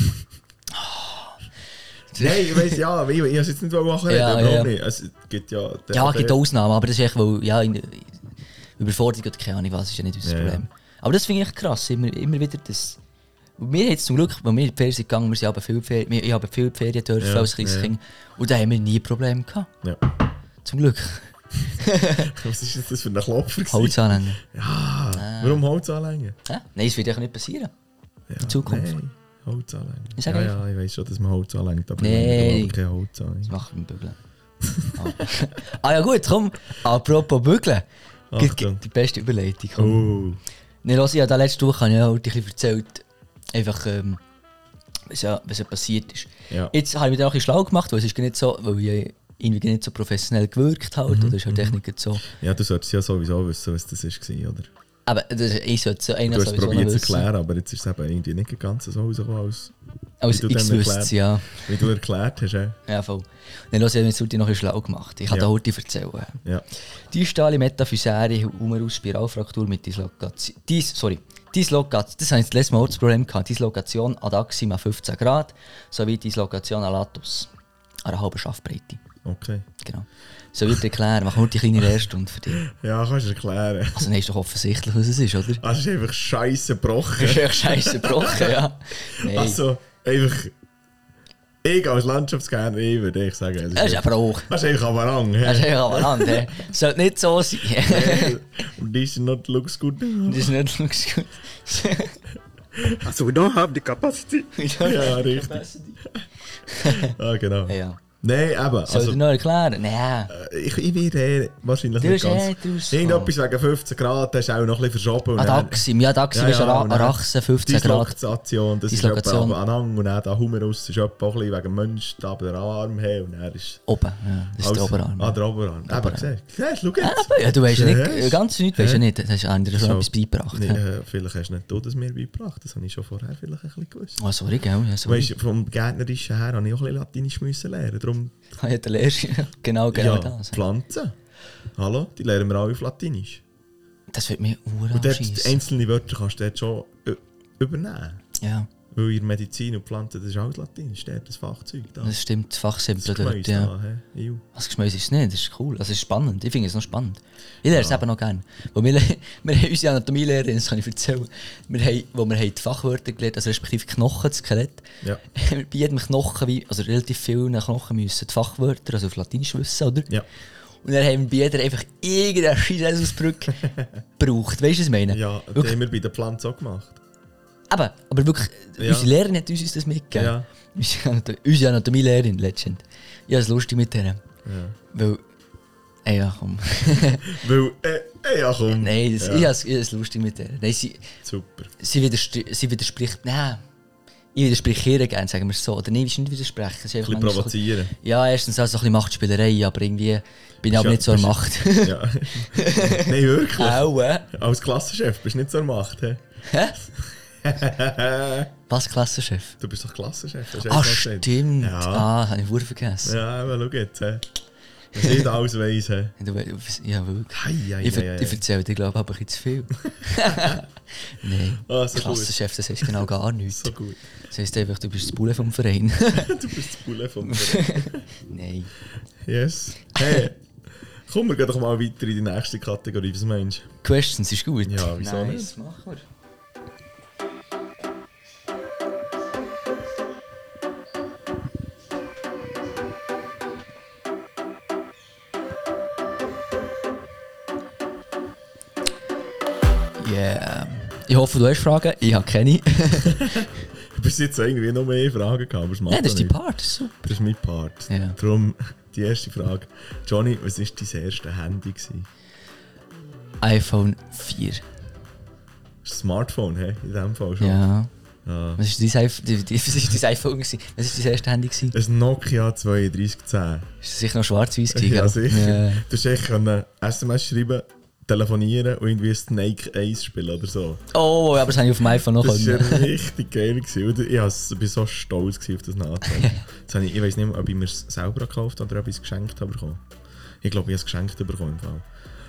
Speaker 2: Nein, ich weiss ja, ich, ich es jetzt nicht machen,
Speaker 1: Ja, ja.
Speaker 2: nicht. Es gibt ja... der-
Speaker 1: Ja, es gibt Ausnahmen, aber das ist echt, weil, ja, in, Überforderung oder keine Ahnung was, ist ja nicht unser
Speaker 2: Ja, ja.
Speaker 1: Problem. Aber das finde ich krass, immer, immer wieder das... Wir haben jetzt zum Glück, als wir in die Ferien sind gegangen, wir sind aber viel Ferien, wir- ich habe viel Ferien dürfen
Speaker 2: Ja,
Speaker 1: als kleines
Speaker 2: ja.
Speaker 1: Kind. Und da haben wir nie Probleme gehabt.
Speaker 2: Ja.
Speaker 1: Zum Glück.
Speaker 2: Was ist das für ein Klopfer? gewesen?
Speaker 1: Holz anhängen.
Speaker 2: Ja, warum Holz anlängen?
Speaker 1: Hä? Nein, das wird ja nicht passieren.
Speaker 2: Ja,
Speaker 1: In Zukunft.
Speaker 2: Nein, Holz Ja, ja, ich weiß schon, dass man Holz anlängt, aber
Speaker 1: Nee.
Speaker 2: ich kein Holz an.
Speaker 1: Das machen wir Bügeln. ah. ah ja gut, komm. Apropos Bügeln. Gibt- Die beste Überleitung. Komm.
Speaker 2: Oh.
Speaker 1: Nee, ich habe da letzte Woche habe ich auch ein bisschen erzählt, einfach, ähm, was, ja, was ja passiert ist.
Speaker 2: Ja.
Speaker 1: Jetzt habe ich mich da auch ein bisschen schlau gemacht, weil es ist nicht so, weil ich irgendwie nicht so professionell gewirkt habe,
Speaker 2: Mhm,
Speaker 1: oder ist halt echt nicht so.
Speaker 2: Ja, du solltest ja sowieso wissen, was das war, oder?
Speaker 1: Aber das, ich sollte so einer
Speaker 2: Du hast probiert zu erklären, aber jetzt ist es eben irgendwie nicht ganz so rausgekommen, als
Speaker 1: Als
Speaker 2: wie du
Speaker 1: ich
Speaker 2: erklärt-
Speaker 1: ja.
Speaker 2: wie du erklärt hast. Ja.
Speaker 1: Ja, voll. Dann ich habe mich jetzt heute noch schlau gemacht. Ich kann
Speaker 2: Ja.
Speaker 1: da heute erzählen.
Speaker 2: Ja.
Speaker 1: Diastale Metaphysäre, Humerus, Spiralfraktur mit Dislokation. Dies, sorry. Dislokation, das habe ich das letzte Mal auch das Problem gehabt. Dislokation ad axima 15 Grad sowie Dislokation a latus. An einer halben Schaftbreite.
Speaker 2: Okay.
Speaker 1: Genau. So wird erklären. Mach nur die kleine Lehrstunde für dich.
Speaker 2: Ja, kannst du erklären.
Speaker 1: Also, dann ist doch offensichtlich, was es ist, oder?
Speaker 2: Ah, es ist einfach scheiße gebrochen.
Speaker 1: Das ist echt scheiße gebrochen, ja. Nein.
Speaker 2: Also, einfach. Ich als Landschaftsgärtner, ich würde echt sagen,
Speaker 1: das ist aber auch.
Speaker 2: das ist einfach am Rang.
Speaker 1: Das ist echt aber an, hä? Sollte nicht so sein.
Speaker 2: This not looks good.
Speaker 1: das ist nicht so gut.
Speaker 3: So we don't have the capacity.
Speaker 2: Ja, richtig. Ah, genau.
Speaker 1: Ja.
Speaker 2: Nein, eben.
Speaker 1: Soll
Speaker 2: Also,
Speaker 1: noch erklären? Nein.
Speaker 2: äh, ich, ich werde eh wahrscheinlich
Speaker 1: Du
Speaker 2: nicht
Speaker 1: hast
Speaker 2: ganz.
Speaker 1: draus
Speaker 2: Irgendetwas wegen 15 Grad, das ist auch noch ein bisschen verschoben. und
Speaker 1: Ad
Speaker 2: dann-
Speaker 1: axim. Ja, ad axim
Speaker 2: Ja,
Speaker 1: ist
Speaker 2: ja,
Speaker 1: Ara-
Speaker 2: und dann
Speaker 1: Arachse 15 Grad.
Speaker 2: Dislokation, das
Speaker 1: Dislokation.
Speaker 2: ist anhang und dann der Humerus ist etwa auch ein bisschen wegen Mensch, da der Arm her und er ist...
Speaker 1: Oben, ja. Das ist der Oberarm.
Speaker 2: Ah, der Oberarm. Gesehen. Siehst du, schau jetzt.
Speaker 1: Ja, du weißt ja nicht, ganz nichts weißt du nicht. Das hast andere schon etwas beigebracht.
Speaker 2: Nee,
Speaker 1: ja.
Speaker 2: äh, vielleicht hast du nicht du das mir beigebracht, das habe ich schon vorher vielleicht ein bisschen gewusst.
Speaker 1: Oh, sorry, gell? Ja, sorry.
Speaker 2: Weißt du, vom Gärtnerischen her habe ich auch ein bisschen Latinisch müssen lernen. Darum,
Speaker 1: Ah, ja, der Lehrst genau, genau
Speaker 2: ja,
Speaker 1: das.
Speaker 2: Pflanzen. Hallo, die lernen wir alle auf Latinisch.
Speaker 1: Das wird mir
Speaker 2: Und
Speaker 1: uralt
Speaker 2: dort einzelne Wörter kannst du dort schon äh, übernehmen.
Speaker 1: Ja,
Speaker 2: Weil in Medizin und Pflanzen, das ist alles Latinisch, dort das Fachzeug da.
Speaker 1: das stimmt, das Fachsimpel
Speaker 2: Das
Speaker 1: dort, ja.
Speaker 2: da.
Speaker 1: Was Geschmäus ist es nicht, das ist cool. Also, es ist spannend, ich finde es noch spannend. Ich lerne es eben noch gerne. Wo wir, wir haben unsere Anatomie-Lehrerin, das kann ich erzählen, wir haben, wo wir haben die Fachwörter gelernt also respektive Knochen, das Skelett.
Speaker 2: Ja.
Speaker 1: bei jedem Knochen, also relativ vielen Knochen müssen die Fachwörter, also auf Latinisch wissen, oder?
Speaker 2: Ja.
Speaker 1: Und dann haben wir bei jeder einfach irgendeine Scheißausdruck gebraucht. Weißt du, was ich meine?
Speaker 2: Ja, das
Speaker 1: wirklich,
Speaker 2: haben wir bei der Pflanze auch gemacht.
Speaker 1: Aber, aber wirklich,
Speaker 2: Ja.
Speaker 1: unsere Lehrerin hat uns das mitgegeben.
Speaker 2: Ja.
Speaker 1: Unsere Anato- Unsere Anatomie-Lehrerin, Legend. Ja, es lustig mit der.
Speaker 2: Ja.
Speaker 1: Weil, ey, ja, komm.
Speaker 2: Weil, äh, äh, ja komm.
Speaker 1: Nein, das,
Speaker 2: ja.
Speaker 1: ich habe es- lustig mit der. Nein, sie,
Speaker 2: Super.
Speaker 1: sie, widerstri sie widerspricht, nein, ich widerspreche ihr gerne, sagen wir es so. Oder nein, ich will nicht widersprechen. Sie ist
Speaker 2: Ein bisschen provozieren.
Speaker 1: Ja, erstens auch so ein bisschen Machtspielerei, aber irgendwie bin ich aber nicht so an Macht.
Speaker 2: Ja. Nein, wirklich.
Speaker 1: Auch, äh?
Speaker 2: Als Klassenchef bist du nicht so an der Macht. Hä?
Speaker 1: Was, Klassenchef?
Speaker 2: Du bist doch Klassenchef.
Speaker 1: Ah, stimmt.
Speaker 2: Ja.
Speaker 1: Ah, habe ich wohl vergessen.
Speaker 2: Ja, aber schau jetzt. hä? Was ich da alles weiss.
Speaker 1: we- ja, wirklich.
Speaker 2: Hei, hei,
Speaker 1: Ich,
Speaker 2: hei,
Speaker 1: ich erzähle dir, glaube ich, aber ein zu viel. Nein.
Speaker 2: Ah, so.
Speaker 1: Klassenchef, das heißt genau gar nichts.
Speaker 2: So gut.
Speaker 1: Das heisst einfach, du bist das Bulle vom Verein.
Speaker 2: Du bist das Bulle von mir.
Speaker 1: Nein.
Speaker 2: Yes. Hey, komm, wir gehen doch mal weiter in die nächste Kategorie. Was meinst du?
Speaker 1: Questions ist gut.
Speaker 2: Ja, wieso
Speaker 1: nice, machen wir. Ich hoffe, du hast Fragen. Ich habe keine.
Speaker 2: Bis jetzt irgendwie noch mehr Fragen gehabt, aber
Speaker 1: Nein, das ist
Speaker 2: nicht.
Speaker 1: Part. Das ist super.
Speaker 2: Das ist mein Part.
Speaker 1: Ja.
Speaker 2: Darum die erste Frage. Johnny, was war dein erstes Handy? Gewesen?
Speaker 1: iPhone 4.
Speaker 2: Das ist ein Smartphone, hä? In dem Fall schon.
Speaker 1: Ja. Was war dein, iPhone- was ist dein iPhone? gewesen? Was war dein erstes Handy? gewesen?
Speaker 2: Ein Nokia 3210.
Speaker 1: Ist das sicher noch schwarz-weiß?
Speaker 2: Ja, sicher.
Speaker 1: Ja.
Speaker 2: Du hast echt SMS schreiben, telefonieren und irgendwie Snake 1 spielen oder so.
Speaker 1: Oh, aber das habe ich auf dem iPhone noch
Speaker 2: Das war richtig geil. Gewesen. Ich bin so stolz auf das Nachteil. Ich, ich weiß nicht mehr, ob ich mir es selber gekauft habe oder ob ich es geschenkt habe bekommen. Ich glaube, ich habe es geschenkt bekommen. Im Fall.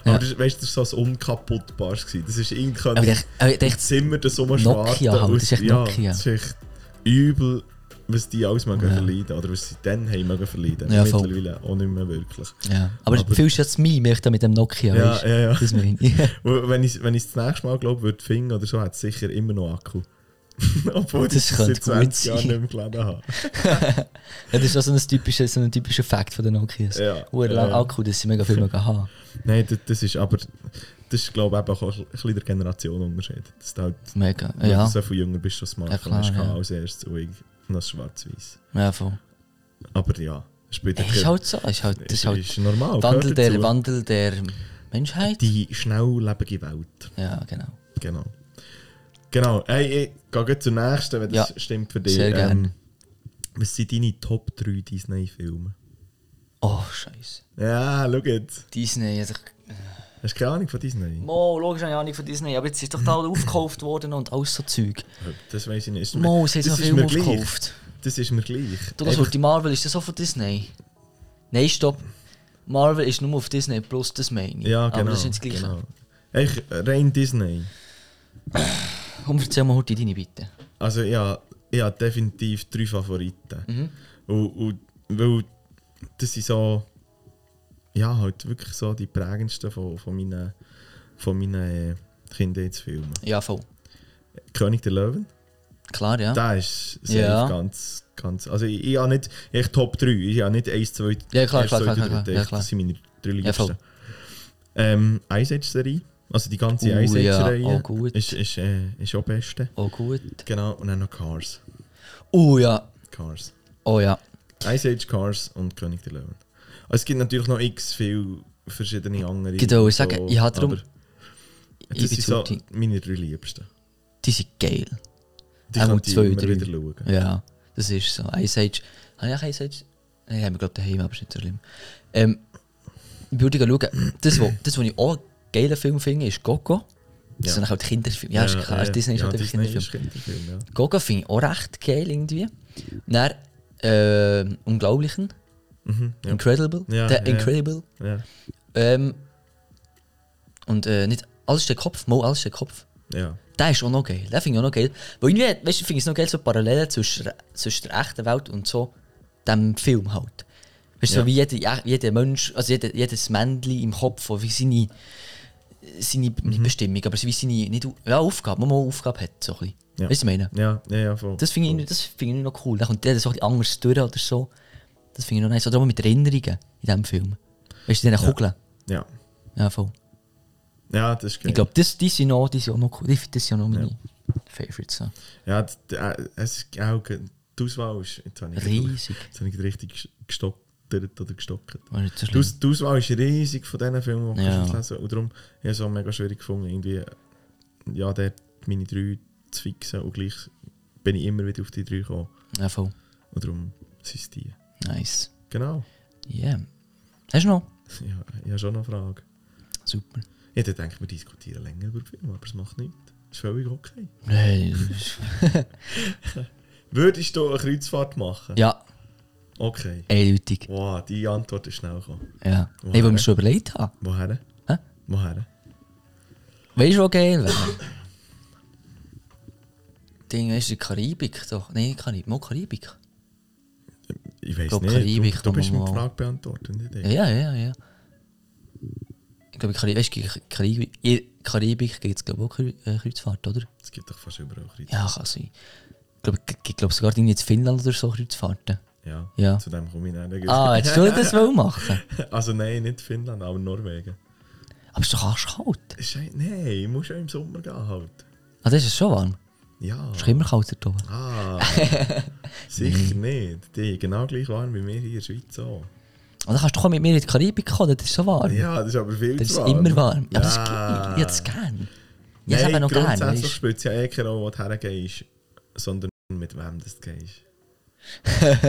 Speaker 1: Ja.
Speaker 2: Aber das, weißt, das war so ein unkaputtbares. Das ist irgendwie
Speaker 1: Aber ich, aber ich
Speaker 2: Zimmer das so
Speaker 1: Nokia halt, das ist echt
Speaker 2: ja,
Speaker 1: Nokia.
Speaker 2: Das ist echt übel, was die alles mögen
Speaker 1: Ja.
Speaker 2: verleiden. Oder was sie dann haben mögen verleiden.
Speaker 1: Ja.
Speaker 2: Mittlerweile auch nicht mehr wirklich.
Speaker 1: ja. Aber,
Speaker 2: Aber-
Speaker 1: fühlst du jetzt mich möchte mit dem Nokia?
Speaker 2: Ja,
Speaker 1: weißt?
Speaker 2: ja, ja.
Speaker 1: Das meine ich.
Speaker 2: Wenn ich wenn ich das nächste Mal glaube, würde finden oder so, hat es sicher immer noch Akku. Obwohl
Speaker 1: Das
Speaker 2: ich seit
Speaker 1: gut
Speaker 2: 20 Jahren nicht mehr geladen habe.
Speaker 1: ja, das ist auch so ein typischer, so ein typischer Fakt von den Nokias.
Speaker 2: Ja,
Speaker 1: Uhr lang
Speaker 2: ja.
Speaker 1: Akku, dass sie mega viel mögen haben.
Speaker 2: Nein, das, das ist aber, das ist glaube ich auch ein bisschen der Generationenunterschied. Dass du halt,
Speaker 1: Mega. Ja,
Speaker 2: du so viel jünger bist, schon Smartphone
Speaker 1: Ja, klar,
Speaker 2: hast
Speaker 1: ja.
Speaker 2: als erstes und noch schwarz-weiß.
Speaker 1: ja voll.
Speaker 2: Aber ja, spielt
Speaker 1: Ey, ist halt so. Ist halt, das ist halt
Speaker 2: ist normal.
Speaker 1: Wandel der. Wandel der Menschheit.
Speaker 2: Die schnelllebige Welt.
Speaker 1: Ja, genau.
Speaker 2: Genau. Genau. Hey, ich gehe zur nächsten, wenn das
Speaker 1: Ja,
Speaker 2: stimmt für dich.
Speaker 1: sehr gerne.
Speaker 2: Ähm, was sind deine Top 3 Disney-Filme?
Speaker 1: Oh, Scheiße.
Speaker 2: Ja, schau jetzt.
Speaker 1: Disney. Also,
Speaker 2: Hast du keine Ahnung von Disney?
Speaker 1: Mo, logisch habe ich Ahnung von Disney, aber jetzt ist doch da aufgekauft worden und alles so Zeug.
Speaker 2: Das weiß ich nicht. Ist
Speaker 1: Mo, sie haben
Speaker 2: ist
Speaker 1: viel
Speaker 2: mir gleich.
Speaker 1: aufgekauft.
Speaker 2: Das ist mir gleich.
Speaker 1: Du, das
Speaker 2: Einfach-
Speaker 1: die Marvel, ist das auch von Disney? Nein, stopp. Marvel ist nur auf Disney Plus, das meine ich.
Speaker 2: ja, genau.
Speaker 1: Aber das ist nicht das Gleiche.
Speaker 2: genau. Echt rein Disney.
Speaker 1: Komm, erzähl mal heute deine bitte.
Speaker 2: Also ja, ich habe definitiv drei Favoriten.
Speaker 1: Mhm.
Speaker 2: Und, und weil das sind so, ja, halt wirklich so die prägendsten von, von meinen, von meinen äh, Kindheitsfilmen.
Speaker 1: Ja, voll.
Speaker 2: König der Löwen,
Speaker 1: Klar, ja.
Speaker 2: der ist
Speaker 1: Ja.
Speaker 2: ganz, ganz, also ich, ich habe nicht, echt Top 3, ich habe nicht 1, 2,
Speaker 1: Ja, klar,
Speaker 2: 1,
Speaker 1: klar,
Speaker 2: 2,
Speaker 1: klar,
Speaker 2: 3,
Speaker 1: klar, ja, klar.
Speaker 2: das sind meine drei
Speaker 1: Ja,
Speaker 2: liebsten. ähm, Ice Age Serie, also die ganze
Speaker 1: Uh,
Speaker 2: Ice Age
Speaker 1: ja, auch gut.
Speaker 2: ist, ist, äh, ist auch beste.
Speaker 1: Oh, gut.
Speaker 2: Genau, und dann noch Cars.
Speaker 1: Oh ja.
Speaker 2: Cars.
Speaker 1: Oh ja.
Speaker 2: Ice Age, Cars und König der Löwen. Es gibt natürlich noch x viele verschiedene andere.
Speaker 1: Genau, ich sage, ich habe darum- Ich
Speaker 2: Das
Speaker 1: bin
Speaker 2: sind so meine drei Liebsten.
Speaker 1: Die sind geil.
Speaker 2: Die kann ich
Speaker 1: zwei,
Speaker 2: immer
Speaker 1: drei.
Speaker 2: wieder schauen.
Speaker 1: Ja, das ist so. Ice Age. Habe ich auch Ice Age? Nein, haben wir glaube daheim, aber ist nicht so schlimm. Ähm, ich würde schauen, das, wo, das, was ich auch einen geilen Film finde, ist Gogo. Das
Speaker 2: Ja.
Speaker 1: sind auch die Kinderfilme. Ja, ist klar, also Disney ist
Speaker 2: ja,
Speaker 1: halt einfach Kinderfilm.
Speaker 2: Kinderfilm, ja.
Speaker 1: Gogo finde ich auch recht geil irgendwie. Dann, äh, Unglaublichen.
Speaker 2: Mhm, ja.
Speaker 1: Incredible.
Speaker 2: Ja,
Speaker 1: der. Incredible. Ähm, und äh, nicht alles steht Kopf, mal alles steht Kopf.
Speaker 2: ja.
Speaker 1: Der ist auch noch geil. Den finde ich auch noch geil. Weil irgendwie, weißt du, finde ich es noch geil, so Parallelen zwischen, zwischen der echten Welt und so dem Film halt. Weißt du,
Speaker 2: Ja.
Speaker 1: so wie jeder, jeder Mensch, also jeder, jedes Männchen im Kopf, wie seine, seine
Speaker 2: Mhm.
Speaker 1: Bestimmung, aber wie seine nicht, ja, Aufgabe, man mal Aufgabe hat. So ein bisschen.
Speaker 2: Ja.
Speaker 1: Weißt du, meine?
Speaker 2: Ja, ja, ja, voll.
Speaker 1: Das finde ich, das finde ich noch cool. Da kommt jeder so ein bisschen anders durch oder so. Das finde ich noch nice. Oder auch mit Erinnerungen in diesem Film. Weißt du, diese Kugeln.
Speaker 2: Ja.
Speaker 1: Ja, voll.
Speaker 2: ja, das ist geil.
Speaker 1: Ich glaube, das, die sind noch, die sind auch noch cool. Die, das sind auch noch meine Favorites. So.
Speaker 2: ja, d- d- äh, es ist auch, die Auswahl ist, jetzt habe ich,
Speaker 1: Riesig.
Speaker 2: jetzt habe ich richtig ges- gestottert oder gestockt. Die. Aus, die Auswahl ist riesig von diesen Filmen, die
Speaker 1: Ja.
Speaker 2: ja. lesen Und darum habe ich es auch mega schwierig gefunden, irgendwie, ja, dort meine drei zu fixen und gleich bin ich immer wieder auf die drei gekommen.
Speaker 1: Ja, voll.
Speaker 2: Und darum sind es die.
Speaker 1: Nice.
Speaker 2: Genau.
Speaker 1: Yeah. Hast du noch?
Speaker 2: Ja, ich habe schon noch eine Frage.
Speaker 1: Super.
Speaker 2: Ich hätte gedacht, wir diskutieren länger über Filme, aber es macht nichts. Ist völlig okay.
Speaker 1: Nein.
Speaker 2: Würdest du eine Kreuzfahrt machen?
Speaker 1: ja.
Speaker 2: Okay.
Speaker 1: Eindeutig.
Speaker 2: Wow, die Antwort ist schnell gekommen.
Speaker 1: Ja.
Speaker 2: Woher?
Speaker 1: Nein, weil wir schon überlegt haben.
Speaker 2: Woher?
Speaker 1: Hä?
Speaker 2: Woher?
Speaker 1: Weißt du, was geil wäre? Ding ist die Karibik doch. Nein, Karibik. Mal Karibik.
Speaker 2: Ich weiß nicht.
Speaker 1: Karibik
Speaker 2: du, du bist mit Frage beantwortet, nicht ich.
Speaker 1: Ja, ja, ja. Ich glaube, Karibik, weißt Karibik, Karibik gibt es, glaube auch äh, Kreuzfahrt, oder?
Speaker 2: Es gibt doch fast überall Kreuz.
Speaker 1: Ja, kann sein. Ich glaube, ich glaube sogar in Finnland oder so Kreuzfahrten.
Speaker 2: Ja.
Speaker 1: Ja.
Speaker 2: Zu dem komme ich nicht.
Speaker 1: Ah, hättest du das wollen machen?
Speaker 2: Also nein, nicht Finnland, aber Norwegen.
Speaker 1: Aber es ist doch arschkalt.
Speaker 2: Nein, ich muss ja im Sommer gehen halt.
Speaker 1: Ah, das ist schon warm.
Speaker 2: Ja.
Speaker 1: Es ist immer kalt dort oben.
Speaker 2: Ah, sicher nicht. Die genau gleich warm wie wir hier in der Schweiz auch.
Speaker 1: Und dann kannst du mit mir in die Karibik kommen, das ist so warm.
Speaker 2: Ja, das ist aber viel
Speaker 1: das
Speaker 2: zu
Speaker 1: ist
Speaker 2: warm.
Speaker 1: immer warm. Ja, aber das ist
Speaker 2: Ja.
Speaker 1: geil. Hätte es gerne. Ich eben noch gerne.
Speaker 2: grundsätzlich spielt es ja eh keine Rolle, wo du hergehst, sondern mit wem du gehst.
Speaker 1: du.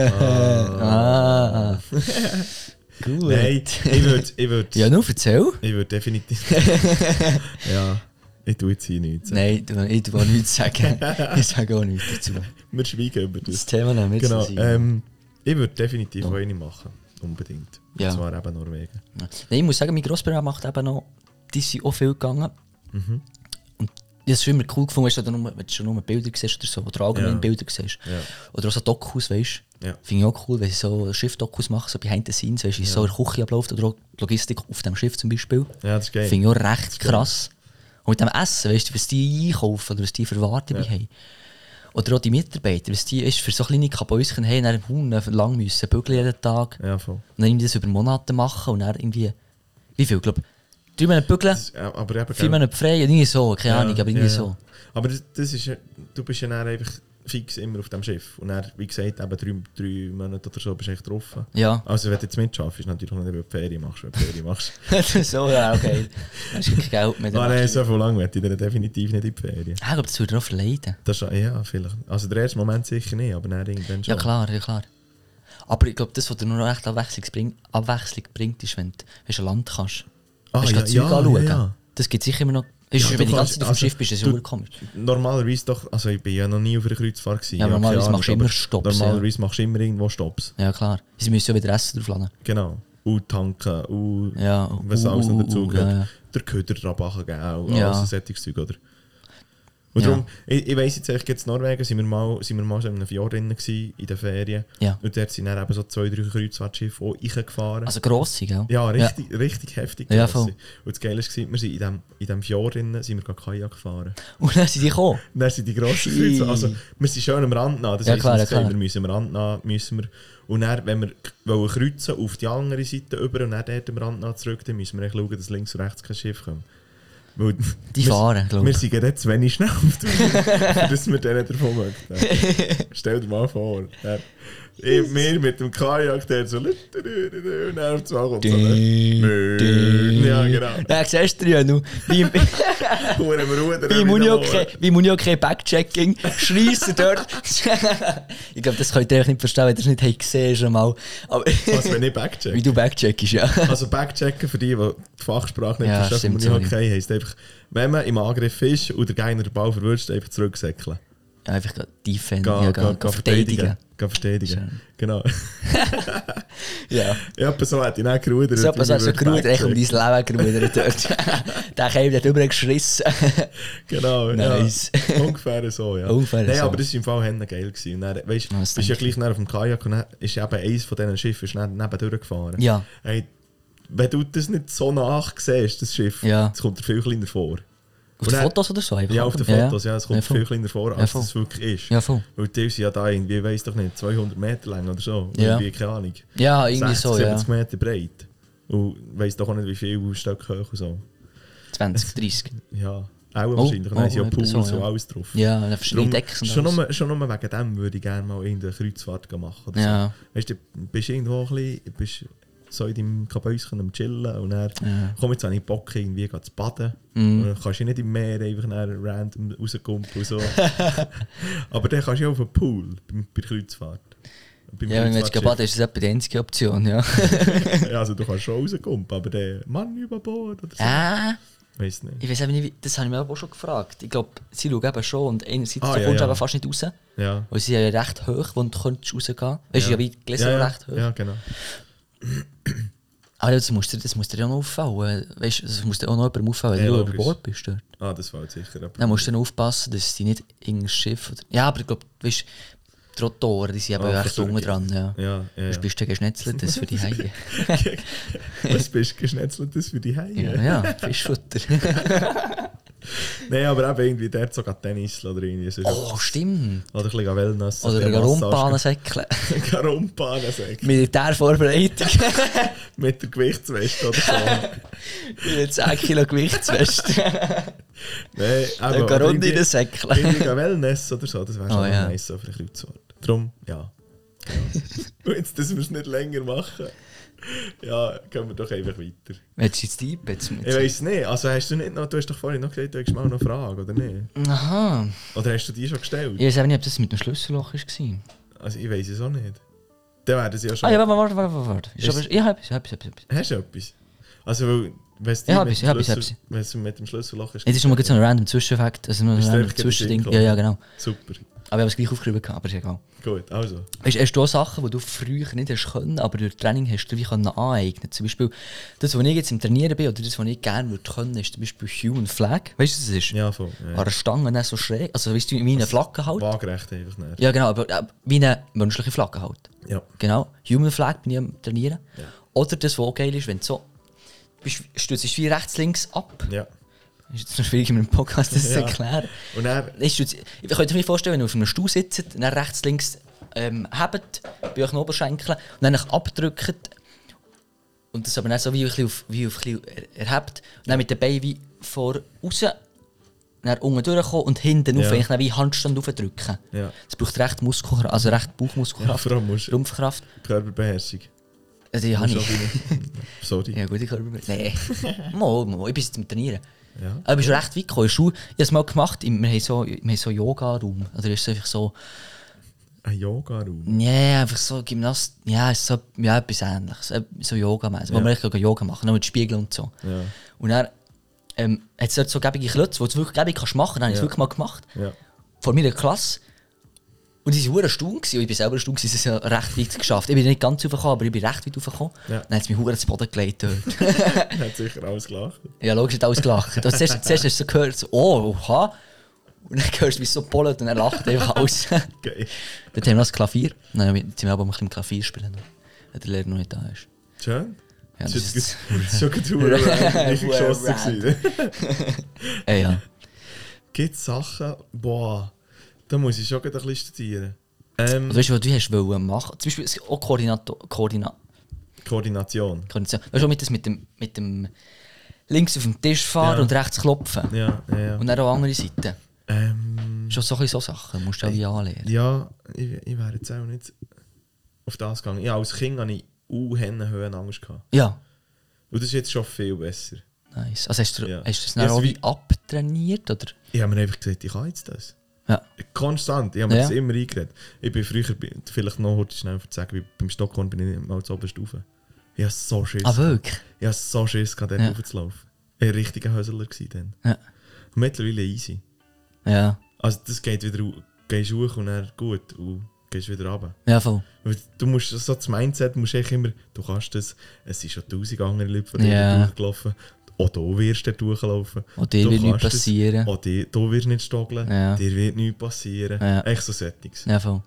Speaker 1: Ah. Gut.
Speaker 2: Nein, ich würde ich würd,
Speaker 1: Ja, nur erzähl.
Speaker 2: ich würd definitiv... ja, ich tue jetzt hier nichts.
Speaker 1: Nein, ich tue auch nichts sagen. ich sage auch nichts dazu.
Speaker 2: Wir schweigen über
Speaker 1: Das
Speaker 2: das.
Speaker 1: Thema nehmen wir
Speaker 2: Genau, ähm, ich würde definitiv auch eine machen. Unbedingt.
Speaker 1: Ja.
Speaker 2: Und zwar eben Norwegen.
Speaker 1: Nein, ich muss sagen, mein Grossbruder macht eben noch, die sind auch viel gegangen.
Speaker 2: Mhm.
Speaker 1: Und es schon immer cool gefunden, weißt wenn du schon nur Bilder siehst oder so, oder allgemein
Speaker 2: Ja.
Speaker 1: Bilder siehst.
Speaker 2: Ja.
Speaker 1: Oder auch so Dokus, weißt du.
Speaker 2: Ja.
Speaker 1: Finde ich auch cool, wenn sie so Schiff-Dokus machen, so behind the scenes, weißt du, wie so in der Küche abläuft oder auch die Logistik auf dem Schiff zum Beispiel.
Speaker 2: Ja, das ist geil.
Speaker 1: Finde ich auch recht krass. Und mit dem Essen, weißt du, was die einkaufen oder was die für Ware dabei haben. Oder auch die Mitarbeiter, was die ist für so kleine Kabäuschen haben, dann Hunden lang müssen, bügeln jeden Tag.
Speaker 2: Ja, voll.
Speaker 1: Und dann irgendwie das über Monate machen und dann irgendwie. Wie viel, glaube? Drei Monate bügeln,
Speaker 2: ja,
Speaker 1: vier Monate frei, irgendwie so, keine
Speaker 2: Ja,
Speaker 1: Ahnung, aber irgendwie
Speaker 2: ja,
Speaker 1: so.
Speaker 2: ja. Aber das, das ist, ja- du bist ja dann einfach fix immer auf dem Schiff. Und dann, wie gesagt, eben drei, drei Monate oder so bist du echt drauf.
Speaker 1: Ja.
Speaker 2: Also wenn du jetzt mitschaffst, ist natürlich nicht, wenn du Ferien machst. Wenn du Ferien machst.
Speaker 1: so, ja, okay. Dann hast du kein Geld mehr.
Speaker 2: Ah,
Speaker 1: dann
Speaker 2: nein,
Speaker 1: du-
Speaker 2: so viel lang ich dir definitiv nicht in die Ferien.
Speaker 1: Ah, ich glaube, das würde auch verleiden.
Speaker 2: Das ja, vielleicht. Also der erste Moment sicher nicht, aber dann irgendwann schon.
Speaker 1: Ja, klar, ja, klar. Aber ich glaube, das, was dir nur noch echt Abwechslung bringt, Abwechslung bringt ist, wenn du ein Land kannst.
Speaker 2: Ah, ja, ja, ja, ja.
Speaker 1: Das gibt sicher immer noch. Ist,
Speaker 2: Ja,
Speaker 1: wenn
Speaker 2: du
Speaker 1: die ganze Zeit auf dem
Speaker 2: also,
Speaker 1: Schiff bist, ist es komisch.
Speaker 2: Normalerweise doch, also ich bin ja noch nie auf einer Kreuzfahrt gewesen.
Speaker 1: Ja, normalerweise machst du immer Stops,
Speaker 2: Normalerweise machst du immer irgendwo Stops.
Speaker 1: Ja, klar. Sie müssen ja wieder Essen draufladen.
Speaker 2: Genau. Und tanken, und
Speaker 1: Ja,
Speaker 2: was
Speaker 1: uh,
Speaker 2: alles noch dazu gehört.
Speaker 1: ja, ja.
Speaker 2: Der Köder drauf geben, auch
Speaker 1: Ja.
Speaker 2: alles so solches Zeug, oder? Und
Speaker 1: Ja.
Speaker 2: darum, ich, ich weiss jetzt eigentlich, jetzt in Norwegen sind wir mal, sind wir mal so in einem Fjord drin gewesen, in den Ferien.
Speaker 1: Ja.
Speaker 2: Und dort sind dann eben so zwei, drei Kreuzfahrtschiffe auch reingefahren.
Speaker 1: Also grosse, gell?
Speaker 2: ja, richtig, richtig heftig.
Speaker 1: Ja, voll.
Speaker 2: Und das Geile war, wir sind in dem, in dem Fjord drin, sind wir Kajak gefahren.
Speaker 1: Und dann sind die gekommen.
Speaker 2: Dann sind die grossen
Speaker 1: Schei.
Speaker 2: Kreuzfahrt, also wir sind schön am Rand nah, das
Speaker 1: Ja, klar, ja,
Speaker 2: gesagt,
Speaker 1: klar.
Speaker 2: wir müssen am Rand nah, müssen wir. Und dann, wenn wir wollen kreuzen auf die andere Seite über und dann dort am Rand nah zurück, dann müssen wir echt schauen, dass links und rechts kein Schiff kommt. Weil
Speaker 1: Die
Speaker 2: wir-
Speaker 1: fahren, glaub
Speaker 2: Wir
Speaker 1: ich.
Speaker 2: sind gerade zu wenig schnell auf der dass wir denen davon möchten. Stell dir mal vor. Ich, wir mit dem Kajak, der so... Und dann auf zwei kommt ein- Ja, genau.
Speaker 1: Ja, siehst du ja noch. Wie im, wie im
Speaker 2: wieder
Speaker 1: Uni
Speaker 2: mal.
Speaker 1: kein, wie Backchecking. Schreissen dort. ich glaube, das könnt ihr euch nicht verstehen, wenn ihr es nicht habt gesehen schon mal. Aber
Speaker 2: Was, wenn ich
Speaker 1: wie
Speaker 2: backcheck?
Speaker 1: du backcheckst, ja.
Speaker 2: Also Backchecken für die, die die Fachsprache nicht
Speaker 1: Ja,
Speaker 2: verstehen,
Speaker 1: stimmt,
Speaker 2: von Uni
Speaker 1: sorry.
Speaker 2: Hockey, heisst einfach, wenn man im Angriff ist und der Gegner den Ball verwünscht, einfach zurücksäckeln.
Speaker 1: Einfach defenden,
Speaker 2: Geh,
Speaker 1: ja, gehen,
Speaker 2: geh
Speaker 1: gehen verteidigen.
Speaker 2: Geh verteidigen.
Speaker 1: Schön.
Speaker 2: Genau.
Speaker 1: Ja.
Speaker 2: Ja, so hat ich nicht gerudert.
Speaker 1: So du
Speaker 2: wir
Speaker 1: gerudert, echt um dein Leben gerudert dort. Der Keim hat übergeschissen.
Speaker 2: Genau,
Speaker 1: Nice.
Speaker 2: ja. Ungefähr so, ja.
Speaker 1: Ungefähr
Speaker 2: Nein,
Speaker 1: so.
Speaker 2: aber das war im Fall Henne geil. Gewesen. Dann, weißt,
Speaker 1: das
Speaker 2: bist ja gleich auf dem Kajak und dann ist eben eins von diesen Schiffen neben durchgefahren.
Speaker 1: Ja.
Speaker 2: Hey, wenn du das nicht so nach siehst, das Schiff,
Speaker 1: Ja.
Speaker 2: das kommt dir viel kleiner vor.
Speaker 1: Auf den Fotos oder so?
Speaker 2: Ja, auf den Fotos, ja, es kommt
Speaker 1: Ja,
Speaker 2: viel kleiner vor,
Speaker 1: Ja,
Speaker 2: als
Speaker 1: voll.
Speaker 2: es wirklich ist.
Speaker 1: Ja, voll.
Speaker 2: Weil die sind ja da irgendwie, weiss doch nicht, 200 Meter lang oder so.
Speaker 1: Ja.
Speaker 2: Irgendwie, keine Ahnung.
Speaker 1: Ja, irgendwie
Speaker 2: 60,
Speaker 1: so, ja.
Speaker 2: 70 Meter breit. Und weiss doch auch nicht, wie viel Stück hoch und so.
Speaker 1: 20, 30.
Speaker 2: Ja, auch
Speaker 1: Oh,
Speaker 2: wahrscheinlich.
Speaker 1: oh,
Speaker 2: sind ja
Speaker 1: etwa
Speaker 2: Pools
Speaker 1: so, ja.
Speaker 2: und alles drauf.
Speaker 1: Ja, dann verschiedene Decks und
Speaker 2: schon, nur, schon nur wegen dem würde ich gerne mal irgendeine Kreuzfahrt machen. Oder
Speaker 1: Ja.
Speaker 2: so. Weißt du, du bist irgendwo ein bisschen, bist so in deinem Kabäuschen am Chillen und dann
Speaker 1: Ja.
Speaker 2: komm jetzt habe ich Bock irgendwie zu baden.
Speaker 1: Mhm.
Speaker 2: Und dann kannst du nicht im Meer einfach random rauskommen und so. Aber dann kannst du ja auf den Pool bei, bei der Kreuzfahrt. Beim
Speaker 1: Ja, wenn du jetzt gebadet ist das etwa die einzige Option, ja.
Speaker 2: ja, also du kannst schon rauskommen, aber der Mann über Bord oder so.
Speaker 1: Ah,
Speaker 2: Weiss nicht.
Speaker 1: Ich weiß eben nicht, das habe ich mir aber auch schon gefragt. Ich glaube, sie schauen eben schon und einerseits
Speaker 2: Ah,
Speaker 1: du
Speaker 2: ja,
Speaker 1: kommst
Speaker 2: ja.
Speaker 1: aber fast nicht raus.
Speaker 2: Ja.
Speaker 1: Weil sie sind ja recht hoch, wo du könntest rausgehen. Weißt du, ja. wie gelesen
Speaker 2: ja, ja.
Speaker 1: recht hoch.
Speaker 2: Ja, genau.
Speaker 1: Aber das muss dir, das muss dir ja noch auffallen. Weißt du, das muss dir auch noch jemandem auffallen, wenn
Speaker 2: Ja,
Speaker 1: du über Bord bist dort.
Speaker 2: Ah, das fällt sicher ab.
Speaker 1: Dann musst du dann aufpassen, dass die nicht in Schiff... Oder, ja, aber ich glaube, weißt du, die Rotoren, die sind aber
Speaker 2: Ah,
Speaker 1: echt unten dran. Ja.
Speaker 2: Ja, ja,
Speaker 1: Du
Speaker 2: ja.
Speaker 1: bist ja geschnetzelt, das für die Haie.
Speaker 2: Was bist du geschnetzelt das für die Haie?
Speaker 1: ja, ja, Fischfutter.
Speaker 2: Nein, aber eben irgendwie dort sogar Tennis oder irgendwie so.
Speaker 1: oh, stimmt.
Speaker 2: Oder ein bisschen Wellness.
Speaker 1: Oder
Speaker 2: ein
Speaker 1: eine. Rumpahnensäckle.
Speaker 2: Eine Rumpahnensäckle.
Speaker 1: Militärvorbereitung.
Speaker 2: Mit der Gewichtsweste oder so.
Speaker 1: Mit 10 Kilo Gewichtsweste.
Speaker 2: Nein, aber
Speaker 1: Dann
Speaker 2: oder
Speaker 1: geh rund in den Säckle.
Speaker 2: Irgendwie ein Wellness oder so, das wäre schon
Speaker 1: Oh, ja.
Speaker 2: nice so für eine Kreuzfahrt. Darum, ja. ja. Jetzt, dass wir es nicht länger machen, ja, gehen wir doch einfach weiter.
Speaker 1: Willst du jetzt deep jetzt?
Speaker 2: Ich weiß nicht, also hast du nicht noch, du hast doch vorhin noch gesagt, du hättest mal noch eine Frage, oder nicht?
Speaker 1: Aha.
Speaker 2: Oder hast du die schon gestellt?
Speaker 1: Ich weiß auch nicht, ob das mit dem Schlüsselloch war.
Speaker 2: Also ich weiß es auch nicht. Dann wäre das ja schon...
Speaker 1: Ah ja, warte, warte, warte, warte. ich habe etwas, ich habe etwas, etwas.
Speaker 2: Hast du etwas? Also, weil, wenn es
Speaker 1: Ja, hab
Speaker 2: mit
Speaker 1: hab ich, hab ich.
Speaker 2: es mit dem Schlüsselloch ist...
Speaker 1: Jetzt ist schon mal so ein random Zwischenfakt, also nur ein random Zwischending. Ja, ja, genau.
Speaker 2: Super.
Speaker 1: Aber ich habe es gleich aufgeschrieben, aber ist egal.
Speaker 2: Gut, also.
Speaker 1: Weißt, hast du auch Sachen, die du früher nicht hast können, aber durch Training hast du dir wie können aneignen Zum Beispiel, das, was ich jetzt im Trainieren bin, oder das, was ich gerne würde können, ist zum Beispiel Human Flag. Weißt du, was das ist?
Speaker 2: Ja, voll.
Speaker 1: An
Speaker 2: Ja.
Speaker 1: einer Stange dann so schräg, also weißt du, wie eine Flagge halt.
Speaker 2: Waagerecht einfach nicht.
Speaker 1: Ja, genau, aber äh, wie eine menschliche Flagge halt.
Speaker 2: Ja.
Speaker 1: Genau, Human Flag bin ich am Trainieren.
Speaker 2: Ja.
Speaker 1: Oder das, was auch geil ist, wenn du so bist, stützt wie rechts, links ab.
Speaker 2: Ja.
Speaker 1: Ist jetzt noch schwierig in einem Podcast das zu
Speaker 2: Ja.
Speaker 1: erklären.
Speaker 2: Und dann...
Speaker 1: Ich könnte mir vorstellen, wenn ihr auf einem Stuhl sitzt, dann rechts, links ähm, hebt, bei euch den Oberschenkel und dann abdrückt und das aber dann so wie ein bisschen, auf, wie auf ein bisschen er- erhebt und dann mit den Beinen wie vor raus, dann unten durchkommen und hinten
Speaker 2: Ja.
Speaker 1: auf, wie Handstand aufdrücken.
Speaker 2: Ja.
Speaker 1: Das braucht recht Muskelkraft, also recht
Speaker 2: Ja,
Speaker 1: Bauchmuskelkraft,
Speaker 2: du
Speaker 1: Rumpfkraft.
Speaker 2: Körperbeherrschung.
Speaker 1: Also, die habe ich.
Speaker 2: Sorry.
Speaker 1: Ja, gute Körper. Nein. mal, mal, ich bin jetzt am Trainieren.
Speaker 2: Ja.
Speaker 1: Aber ich bin schon recht weit gekommen. Ich habe es mal gemacht, wir haben so, wir haben so Yoga-Raum. Oder ist es einfach so,
Speaker 2: Ein Yoga-Raum.
Speaker 1: nee, einfach so Gymnast, ja, es ist so, ja, etwas ähnliches. äh, So Yoga-mäßig, wo
Speaker 2: Ja.
Speaker 1: man echt Yoga machen, noch mit Spiegel und so.
Speaker 2: Ja.
Speaker 1: Und dann ähm, hat es dort so gebige Klötze, die du wirklich gebig kannst machen. Dann habe ich es wirklich mal gemacht. Vor meiner Klasse. Und waren Stunde gewesen. und ich bin selber gewesen, sie haben es ja recht weit geschafft. Ich bin nicht ganz raufgekommen, aber ich bin recht weit raufgekommen.
Speaker 2: Ja.
Speaker 1: Dann hat es mich hure zu Boden gelegt dort.
Speaker 2: Hat sicher alles gelacht.
Speaker 1: Ja, logisch hat alles gelacht. Also, zuerst, zuerst hast du so gehört, so, oh, oha. Und dann hörst du, wie es so pollet und er lacht einfach aus.
Speaker 2: Geil.
Speaker 1: haben wir noch das Klavier. Und dann sind wir aber ein bisschen Klavier spielen, wenn der Lehrer noch nicht da ist.
Speaker 2: Schön.
Speaker 1: Ja,
Speaker 2: das
Speaker 1: das
Speaker 2: ist schon gut richtig
Speaker 1: Hure
Speaker 2: geschossen. gewesen.
Speaker 1: Äh, ja.
Speaker 2: Gibt es Sachen, boah, da muss ich schon ein bisschen studieren. Ähm,
Speaker 1: Also, weißt du, was du hast wollen machen? Zum Beispiel auch Koordinator, Koordina,
Speaker 2: Koordination.
Speaker 1: Koordination. Weißt du, mit, das mit, dem, mit dem links auf dem Tisch fahren
Speaker 2: Ja.
Speaker 1: und rechts klopfen.
Speaker 2: Ja, ja, ja.
Speaker 1: Und dann auch andere Seite.
Speaker 2: Ähm,
Speaker 1: Schon so, so Sachen, musst du auch wie anlernen.
Speaker 2: ja, ich, ich wäre jetzt auch nicht auf das gegangen. Ja, als Kind hatte ich uh, Höhenangst. Gehabt.
Speaker 1: Ja,
Speaker 2: Und das ist jetzt schon viel besser.
Speaker 1: nice. Also hast du,
Speaker 2: Ja.
Speaker 1: hast du das dann
Speaker 2: so
Speaker 1: auch
Speaker 2: wie
Speaker 1: abtrainiert? Oder?
Speaker 2: Ich habe mir einfach gesagt, ich kann jetzt das.
Speaker 1: Ja.
Speaker 2: Konstant, ich habe mir
Speaker 1: Ja.
Speaker 2: das immer eingeredet. Ich bin früher, vielleicht noch heute schnell zu sagen, beim Stockholm bin ich mal zu oberst rauf. Ich habe so Schiss.
Speaker 1: Ah, wirklich?
Speaker 2: Ich habe so Schiss, gehabt, dort
Speaker 1: Ja.
Speaker 2: hochzulaufen. Ich war ein richtiger Hösler dann.
Speaker 1: Ja.
Speaker 2: Mittlerweile easy.
Speaker 1: Ja.
Speaker 2: Also das geht wieder, gehst hoch und dann gut und gehst wieder runter.
Speaker 1: Ja, voll.
Speaker 2: Du musst so das Mindset, musst echt immer, du kannst das, es sind schon tausend andere Leute von dir
Speaker 1: Ja.
Speaker 2: durchgelaufen. Auch du wirst dort durchlaufen.
Speaker 1: Und dir
Speaker 2: Du
Speaker 1: wird nichts passieren.
Speaker 2: Auch dir, du wirst nicht stoggeln,
Speaker 1: Ja.
Speaker 2: dir wird nichts passieren.
Speaker 1: Ja.
Speaker 2: Echt so Settings.
Speaker 1: Ja, voll.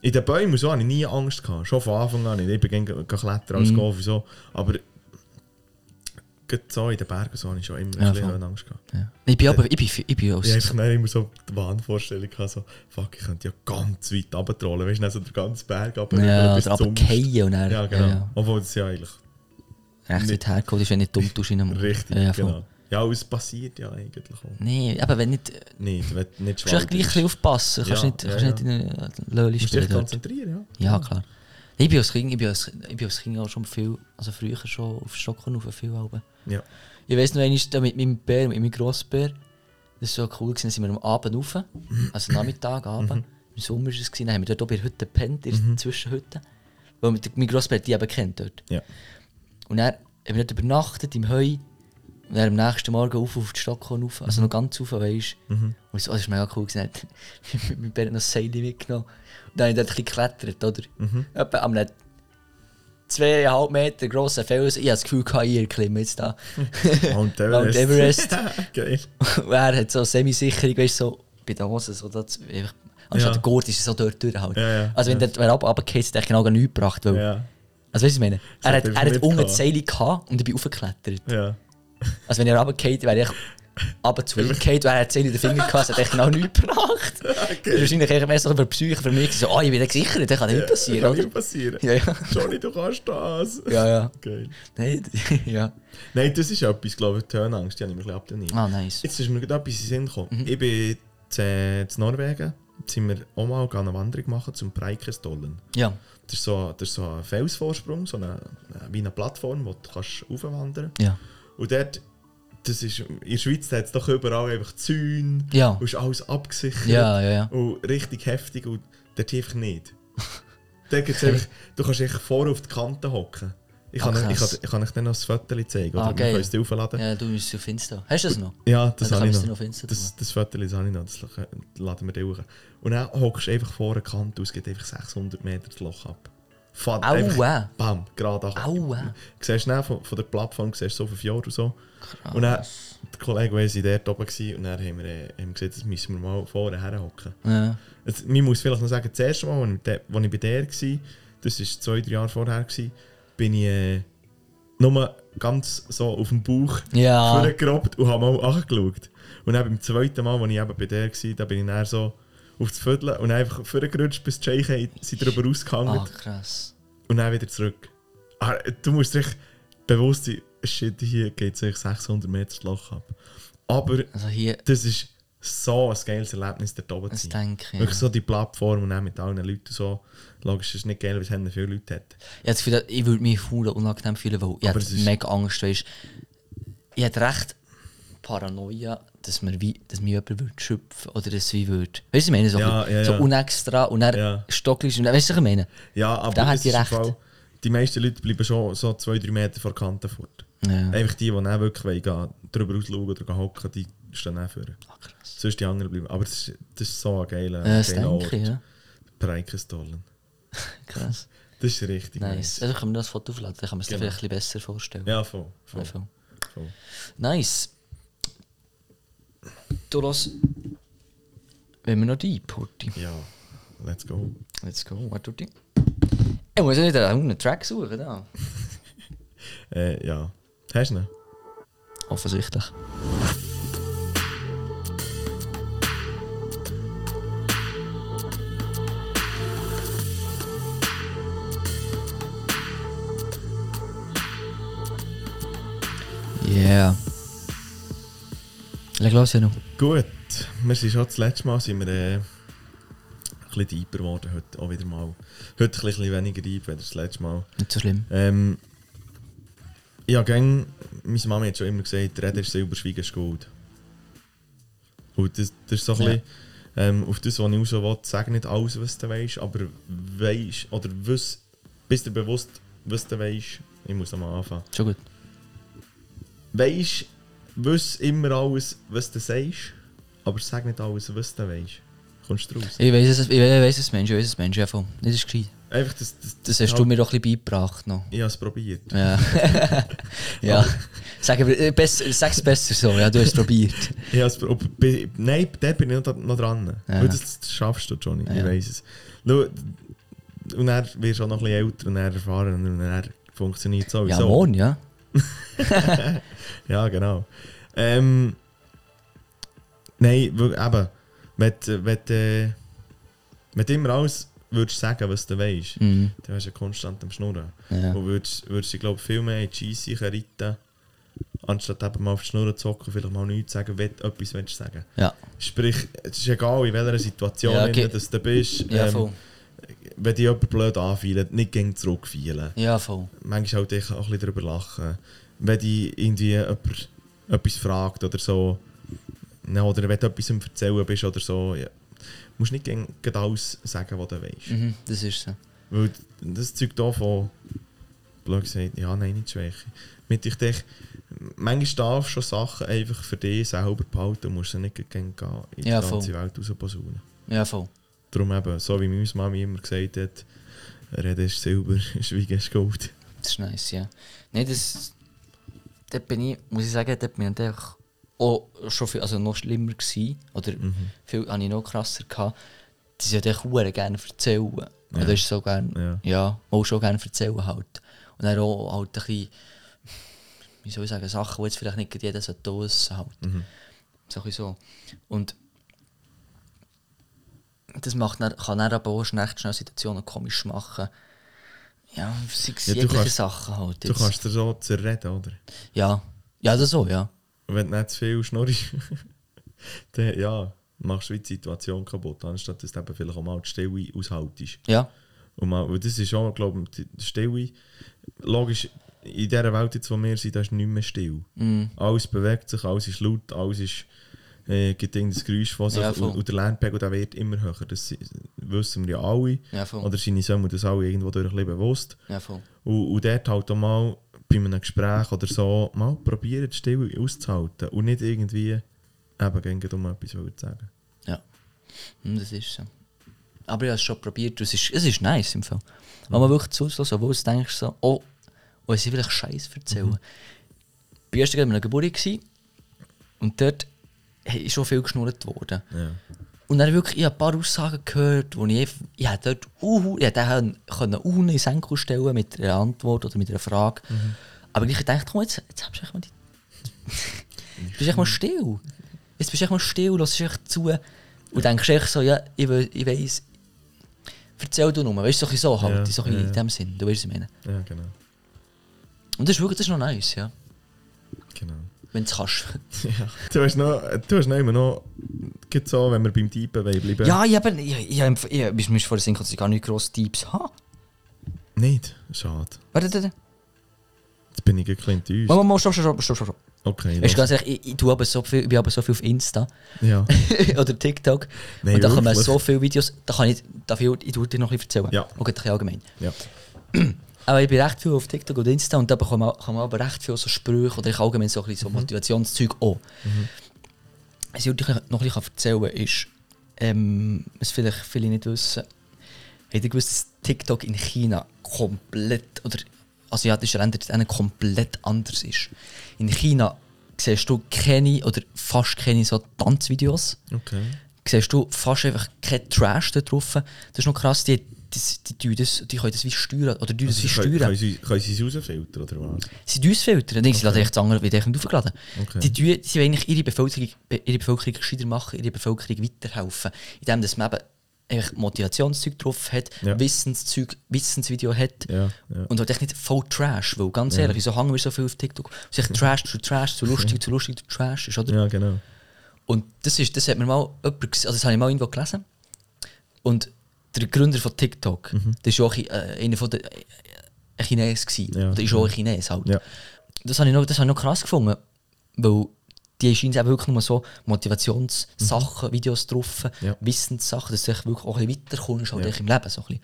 Speaker 2: In den Bäumen so hatte ich nie Angst. Gehabt. Schon von Anfang an. Ich bin gerne geklettert als
Speaker 1: Mhm.
Speaker 2: Golf so. Aber so in den Bergen so, hatte ich schon immer
Speaker 1: Ja,
Speaker 2: ein bisschen. Angst. Gehabt.
Speaker 1: Ja. Ich bin aber, ich bin, ich bin aus,
Speaker 2: Ich habe einfach dann immer so die Wahnvorstellung gehabt, so, fuck, ich könnte ja ganz weit runtertrollen. Weißt du, dann so den ganzen Berg runter.
Speaker 1: ja, oder
Speaker 2: zum-
Speaker 1: runterfallen und dann,
Speaker 2: Ja, genau.
Speaker 1: ja,
Speaker 2: Obwohl das ja eigentlich
Speaker 1: rechts
Speaker 2: Nicht-
Speaker 1: hergekommen ist, wenn du nicht dumm tust in einem
Speaker 2: richtig,
Speaker 1: ja,
Speaker 2: genau. Ja, es passiert ja eigentlich auch.
Speaker 1: Nee, aber wenn nicht,
Speaker 2: Nicht, wenn du nicht
Speaker 1: du musst gleich aufpassen. Kannst
Speaker 2: Ja,
Speaker 1: nicht, kannst
Speaker 2: ja.
Speaker 1: nicht in eine Löhle
Speaker 2: Du musst dich konzentrieren, ja.
Speaker 1: Ja, klar. Ich bin als Kind, ich bin als, ich bin als kind auch schon viel, also früher schon auf Stockholm auf viel Alben.
Speaker 2: Ja.
Speaker 1: Ich weiss noch einmal mit meinem Bär, mit meinem Grossbär, das war so cool, gewesen, sind wir am Abend rauf, also Nachmittag, Abend. Im Sommer war es, dann haben wir dort oben in der Hütte gepennt, in der Zwischenhütte. Weil mein Grossbär die eben kennt dort.
Speaker 2: Ja.
Speaker 1: Und haben wir dort übernachtet im Heu. Und dann am nächsten Morgen auf, auf die Stockholm rauf, also noch ganz rauf, weißt du.
Speaker 2: Mhm.
Speaker 1: Und so, das war mega cool. gewesen. Dann mit mir noch das Seil mitgenommen. Und dann habe ich dort ein bisschen geklettert, oder?
Speaker 2: Mhm.
Speaker 1: Etwa am zweieinhalb Meter grossen Felsen. Ich habe das Gefühl, gehabt, ich erklimme jetzt da.
Speaker 2: Mount
Speaker 1: Mount
Speaker 2: Everest.
Speaker 1: Everest.
Speaker 2: Geil.
Speaker 1: Und er hat so Semisicherung, weißt du, so bei den Hosen, so das, einfach, anstatt
Speaker 2: Ja.
Speaker 1: der Gurt ist er so dort durch halt.
Speaker 2: Ja, ja,
Speaker 1: also wenn
Speaker 2: ja.
Speaker 1: der wer runter- runtergefallen ist, hätte ich genau nichts gebracht. Weil. Also weißt du, was ich meine?
Speaker 2: Das
Speaker 1: Er
Speaker 2: hat
Speaker 1: er unten
Speaker 2: gehabt.
Speaker 1: das Seil gehabt und ich bin aufgeklettert.
Speaker 2: Ja.
Speaker 1: Also wenn er runtergefallen wäre ich runter zu ihm gefallen, wäre er das Seil in den Finger gehabt, das hat echt genau nichts gebracht. Ist wahrscheinlich eher mehr so die Psyche für mich, so, oh, ich bin da gesichert, das kann nicht passieren,
Speaker 2: Kann nicht passieren.
Speaker 1: Ja, ja.
Speaker 2: Johnny, du kannst das.
Speaker 1: Ja, ja.
Speaker 2: Geil.
Speaker 1: Nein, ja.
Speaker 2: Nein, das ist etwas, glaube ich, die Höhenangst, die habe ich mir ein bisschen abtrainiert.
Speaker 1: Ah, nice.
Speaker 2: Jetzt ist mir gerade etwas in den Sinn gekommen.
Speaker 1: Mhm.
Speaker 2: Ich bin in Norwegen, jetzt sind wir auch mal eine Wanderung machen zum Preikestollen.
Speaker 1: Ja.
Speaker 2: Das ist so, das ist so ein Felsvorsprung, so eine, wie eine Plattform, wo du kannst raufwandern kannst.
Speaker 1: Ja.
Speaker 2: Und dort, das ist, in der Schweiz hat es doch überall einfach Zäune
Speaker 1: Ja.
Speaker 2: und ist alles abgesichert.
Speaker 1: Ja, ja, ja.
Speaker 2: Und richtig heftig und dort einfach nicht. dort gibt's einfach, du kannst echt vor auf die Kante hocken. Ich
Speaker 1: Ah,
Speaker 2: kann, ich,
Speaker 1: krass.
Speaker 2: kann, ich kann euch dann noch das Foto zeigen.
Speaker 1: Ah,
Speaker 2: Oder wir können es aufladen.
Speaker 1: Ja, du bist auf Insta. Hast du das noch?
Speaker 2: Ja, das habe ich noch.
Speaker 1: es
Speaker 2: Das, das Foto habe ich noch, das laden wir dir hoch. Und dann hockst du einfach vor der Kante aus, geht einfach 600 Meter das Loch ab. Einfach,
Speaker 1: Aua.
Speaker 2: bam, gerade ab.
Speaker 1: Aua.
Speaker 2: Du siehst dann von, von der Plattform siehst du so fünf Jahre oder so. Und dann, der Kollege, waren dort oben gewesen, und dann haben wir, äh, haben gesagt, das müssen wir mal vorne herhocken.
Speaker 1: Ja.
Speaker 2: Jetzt, man muss vielleicht noch sagen, das erste Mal, als ich, als ich bei der war, das war zwei, drei Jahre vorher, gewesen, bin ich äh, nur ganz so auf dem Bauch
Speaker 1: Ja.
Speaker 2: vorgegrabt und habe mal angeschaut. Und dann beim zweiten Mal, als ich eben bei der war, da bin ich dann so auf das Viertel und einfach vorgerutscht, bis die Scheiche sind drüber rausgehangen
Speaker 1: Ah, krass.
Speaker 2: und dann wieder zurück. Ah, du musst dich bewusst sein, shit, hier geht es 600 Meter das Loch ab. Aber
Speaker 1: Also hier,
Speaker 2: das ist so ein geiles Erlebnis, dort oben zu sein.
Speaker 1: denke ich.
Speaker 2: Wirklich
Speaker 1: Ja.
Speaker 2: so die Plattform und dann mit allen Leuten so. Logisch ist es nicht geil, weil es haben viele Leute hat.
Speaker 1: Ich, hab das Gefühl, ich würde mich voll unangenehm fühlen, weil ich mega Angst, weißt Ich hätte recht Paranoia, dass mir, wie, dass mir jemand würde schöpfen oder dass wie würde. Weißt du, ich meine? So,
Speaker 2: Ja, ja,
Speaker 1: so
Speaker 2: ja.
Speaker 1: unextra und dann
Speaker 2: Ja.
Speaker 1: stocklich. und Weißt du, was ich meine?
Speaker 2: Ja, aber
Speaker 1: Da hat recht.
Speaker 2: Fall, die meisten Leute bleiben schon so zwei, drei Meter vor der Kante fort.
Speaker 1: Ja.
Speaker 2: Einfach die, die dann wirklich gehen, drüber ausschauen oder hocken, die stehen dann vor.
Speaker 1: Ah.
Speaker 2: Sonst die anderen bleiben. Aber das ist, das ist so ein geiler,
Speaker 1: das
Speaker 2: geiler
Speaker 1: ich, ja.
Speaker 2: Preikestollen.
Speaker 1: Krass.
Speaker 2: Das ist richtig
Speaker 1: Nice. Also kann man das Foto aufladen, dann kann man es sich
Speaker 2: Genau.
Speaker 1: vielleicht ein bisschen besser vorstellen.
Speaker 2: Ja, voll. voll,
Speaker 1: Ja, voll.
Speaker 2: voll.
Speaker 1: Nice. Du los. Wenn wir noch die Porti.
Speaker 2: Ja, let's go.
Speaker 1: Let's go, was tut die? Ich muss ja wieder einen Track suchen, da.
Speaker 2: Äh, ja. Hast du ihn?
Speaker 1: Offensichtlich. Yeah. Leg los, ja noch.
Speaker 2: Gut, wir sind schon das letzte Mal sind wir, äh, ein bisschen deeper geworden heute auch wieder mal. Heute ein bisschen weniger deep als das letzte Mal.
Speaker 1: Nicht so schlimm.
Speaker 2: Ähm, habe gern, meine Mama hat schon immer gesagt, Reden ist Silber, Schweigen ist Gold. Und das, das ist so ein
Speaker 1: Ja.
Speaker 2: bisschen, ähm, auf das, was ich so will, sag nicht alles, was du weißt, aber weisst, oder wiss, bist dir bewusst, was du weißt. Ich muss nochmal anfangen.
Speaker 1: Schon gut.
Speaker 2: Weisst, wiss immer alles, was du sagst, aber sag nicht alles, was du weißt. Kommst du raus?
Speaker 1: Ich weiß es, ich weiss es, Mensch, ich weiss es, Mensch, ja voll. Das ist gescheit.
Speaker 2: Einfach das, das,
Speaker 1: Das hast du mir doch ein bisschen beigebracht noch.
Speaker 2: Ich habe es probiert.
Speaker 1: Ja. ja. Sag, äh, besser, sag's besser so, ja, du hast es probiert.
Speaker 2: Ich has, ob, bi- nein, da bin ich noch, noch dran.
Speaker 1: Ja.
Speaker 2: Weil Das, das schaffst du, Johnny.
Speaker 1: Ja.
Speaker 2: Ich weiß es. Schau, und er wirst auch noch ein bisschen älter und er erfahren und er funktioniert
Speaker 1: Ja,
Speaker 2: sowieso.
Speaker 1: morgen, ja.
Speaker 2: Ja, genau. Ähm, nein, eben, wenn, wenn, du- wenn immer alles würdest sagen, was du weißt,
Speaker 1: Mhm.
Speaker 2: dann wärst du ja konstant am Schnurren.
Speaker 1: Ja.
Speaker 2: Und würdest, würdest du, glaube viel mehr in die Scheisse reiten, anstatt eben mal auf die Schnur zu hocken und vielleicht mal nichts sagen, wenn du etwas willst sagen
Speaker 1: Ja.
Speaker 2: Sprich, es ist egal, in welcher Situation
Speaker 1: Ja,
Speaker 2: ja,
Speaker 1: okay.
Speaker 2: du bist.
Speaker 1: Ja,
Speaker 2: ähm,
Speaker 1: voll.
Speaker 2: Wenn dich jemand blöd anfühlt, nicht gegen zurückfühlen.
Speaker 1: Ja, voll.
Speaker 2: Manchmal halt echt auch ein bisschen darüber lachen. Wenn dich irgendwie jemand etwas fragt oder so, ja, oder wenn du etwas am Erzählen bist oder so, ja, musst nicht gegen alles sagen, was du weißt.
Speaker 1: Mhm, das ist so.
Speaker 2: Weil das zeugt auch von, blöd gesagt, ja, nein, nicht Schwäche. Mit ich dich, manchmal darfst du schon Sachen einfach für dich selber behalten und musst sie nicht gegen in
Speaker 1: Ja,
Speaker 2: die ganze
Speaker 1: voll.
Speaker 2: Welt rausposaunen.
Speaker 1: Ja, voll.
Speaker 2: Darum eben, so wie meine Mami immer gesagt hat, Reden ist Silber, Schweigen ist Gold.
Speaker 1: Das ist nice, ja. Nein, das. Dort bin ich, muss ich sagen, dort bin ich einfach auch schon viel, also noch schlimmer gewesen. Oder viel habe ich noch krasser gehabt. Die sind ja auch gerne erzählen. Oder ist so gerne,
Speaker 2: Ja.
Speaker 1: ja. auch schon gerne erzählen halt. Und dann auch halt ein bisschen, wie soll ich sagen, Sachen, die jetzt vielleicht nicht jeder so wissen halt. So ein bisschen so. Und das macht dann, kann dann aber auch schnell, schnell Situationen komisch machen. Ja, sei es
Speaker 2: Ja, du
Speaker 1: jegliche
Speaker 2: kannst-
Speaker 1: Sachen halt.
Speaker 2: Du
Speaker 1: jetzt.
Speaker 2: kannst dir so zerreden, oder?
Speaker 1: Ja, ja, das so, ja.
Speaker 2: Wenn du nicht zu viel schnurrst, dann ja, machst du die Situation kaputt, anstatt dass du eben vielleicht auch mal die Stille aushaltest.
Speaker 1: Ja,
Speaker 2: Und mal, weil das ist auch, glaube ich, die Stille, logisch, in dieser Welt, jetzt, wo wir sind, da ist nicht mehr still.
Speaker 1: mm,
Speaker 2: Alles bewegt sich, alles ist laut, alles ist, äh, gibt irgendein Geräusch von sich
Speaker 1: Ja,
Speaker 2: und, und der Lärmpegel der wird immer höher. Das wissen wir ja alle.
Speaker 1: ja, voll.
Speaker 2: Oder seine Söhne das alle irgendwo durch ein bewusst.
Speaker 1: Ja, voll.
Speaker 2: Und, und dort halt auch mal bei einem Gespräch oder so mal probieren, die Stille auszuhalten und nicht irgendwie eben gegen um etwas zu sagen.
Speaker 1: Ja, Hm, das ist so. Aber ich habe es schon probiert und es ist, es ist nice im Fall. Wenn man wirklich zulässt, wo du denkst, so, oh, oh, sie vielleicht Scheiß erzählen.
Speaker 2: Mhm.
Speaker 1: Ich war erst an einer Geburt und dort ist schon viel geschnurrt worden.
Speaker 2: Ja.
Speaker 1: Und dann wirklich, ich habe ein paar Aussagen gehört, wo ich, ich habe dort uh, ich können uh, in den Senkel stellen mit einer Antwort oder mit einer Frage. Aber ich dachte, komm, jetzt, jetzt hast du mal die... jetzt bist du mal still. Jetzt bist du echt mal still, hörst echt zu und denkst echt so, ja, ich, we- ich weiss, erzähl du nur, weißt du, so, so halt,
Speaker 2: Ja,
Speaker 1: so
Speaker 2: ja,
Speaker 1: in
Speaker 2: ja.
Speaker 1: dem Sinn, du weißt, was ich meine.
Speaker 2: ja, genau.
Speaker 1: Und das ist wirklich, das ist noch nice, ja,
Speaker 2: genau.
Speaker 1: Wenn du es kannst.
Speaker 2: Ja. Du hast noch, du hast noch immer noch, gibt so, wenn wir beim Typen bleiben.
Speaker 1: ja, ich habe, ich, ich, ich, ich, ich, vor der Sinn, dass ich gar nicht grosse Tipps habe.
Speaker 2: Nicht? Schade.
Speaker 1: Warte, warte.
Speaker 2: Jetzt bin ich ein bisschen enttäuscht.
Speaker 1: Mal, mal, mal, stopp, stopp, stopp, stopp.
Speaker 2: Okay,
Speaker 1: Weißt du, ganz ehrlich, ich, ich, tue aber so viel, ich bin aber so viel auf Insta
Speaker 2: Ja.
Speaker 1: oder TikTok.
Speaker 2: Nein,
Speaker 1: und da kommen
Speaker 2: wirklich?
Speaker 1: so viele Videos, da kann ich, darf ich, ich tue dir noch ein bisschen erzählen.
Speaker 2: Ja.
Speaker 1: Okay, ein bisschen allgemein.
Speaker 2: ja.
Speaker 1: Aber ich bin recht viel auf TikTok und Insta und da bekommt man, kann man aber recht viel so Sprüche oder ich allgemein so, ein bisschen so Motivationszeug auch. Was ich dir noch ein bisschen erzählen kann, ist, ähm, was vielleicht viele nicht wissen, habt ihr gewusst, dass TikTok in China komplett, oder asiatische Länder denen komplett anders ist? In China siehst du keine oder fast keine so Tanzvideos
Speaker 2: Okay.
Speaker 1: siehst du fast einfach kein Trash da drauf. Das ist noch krass, die, die, die, die, das, die können das wie steuern. Oder die das wie
Speaker 2: Also, können, können,
Speaker 1: steuern.
Speaker 2: sie, können sie es rausfiltern oder was?
Speaker 1: Sie tun es filtern. Dann sie laden echt das andere wieder aufgeladen.
Speaker 2: Okay.
Speaker 1: Die, die wollen eigentlich ihre Bevölkerung, ihre Bevölkerung gescheiter machen, ihre Bevölkerung weiterhelfen. Indem dass man eben eigentlich Motivationszeug drauf hat,
Speaker 2: Ja.
Speaker 1: Wissenszeug, Wissensvideo hat.
Speaker 2: Ja, ja.
Speaker 1: Und halt echt nicht voll Trash. Weil ganz ehrlich, wieso hängen wir so viel auf TikTok? Es ist echt Trash zu Trash, zu lustig, zu lustig, zu Trash ist, oder?
Speaker 2: ja, genau.
Speaker 1: Und das, ist, das hat mir mal jemand, also das habe ich mal irgendwo gelesen. Und der Gründer von TikTok, das war auch ein, äh, einer von der, äh, ein Chines gewesen.
Speaker 2: Ja.
Speaker 1: Oder ist auch ein Chines halt.
Speaker 2: Ja.
Speaker 1: Das habe ich noch, das habe ich noch krass gefunden, weil die scheinen eben wirklich nur so Motivationssachen, Videos drauf,
Speaker 2: Ja.
Speaker 1: Wissenssachen, dass du wirklich auch ein bisschen weiterkommst halt
Speaker 2: Ja.
Speaker 1: im Leben. So ein bisschen.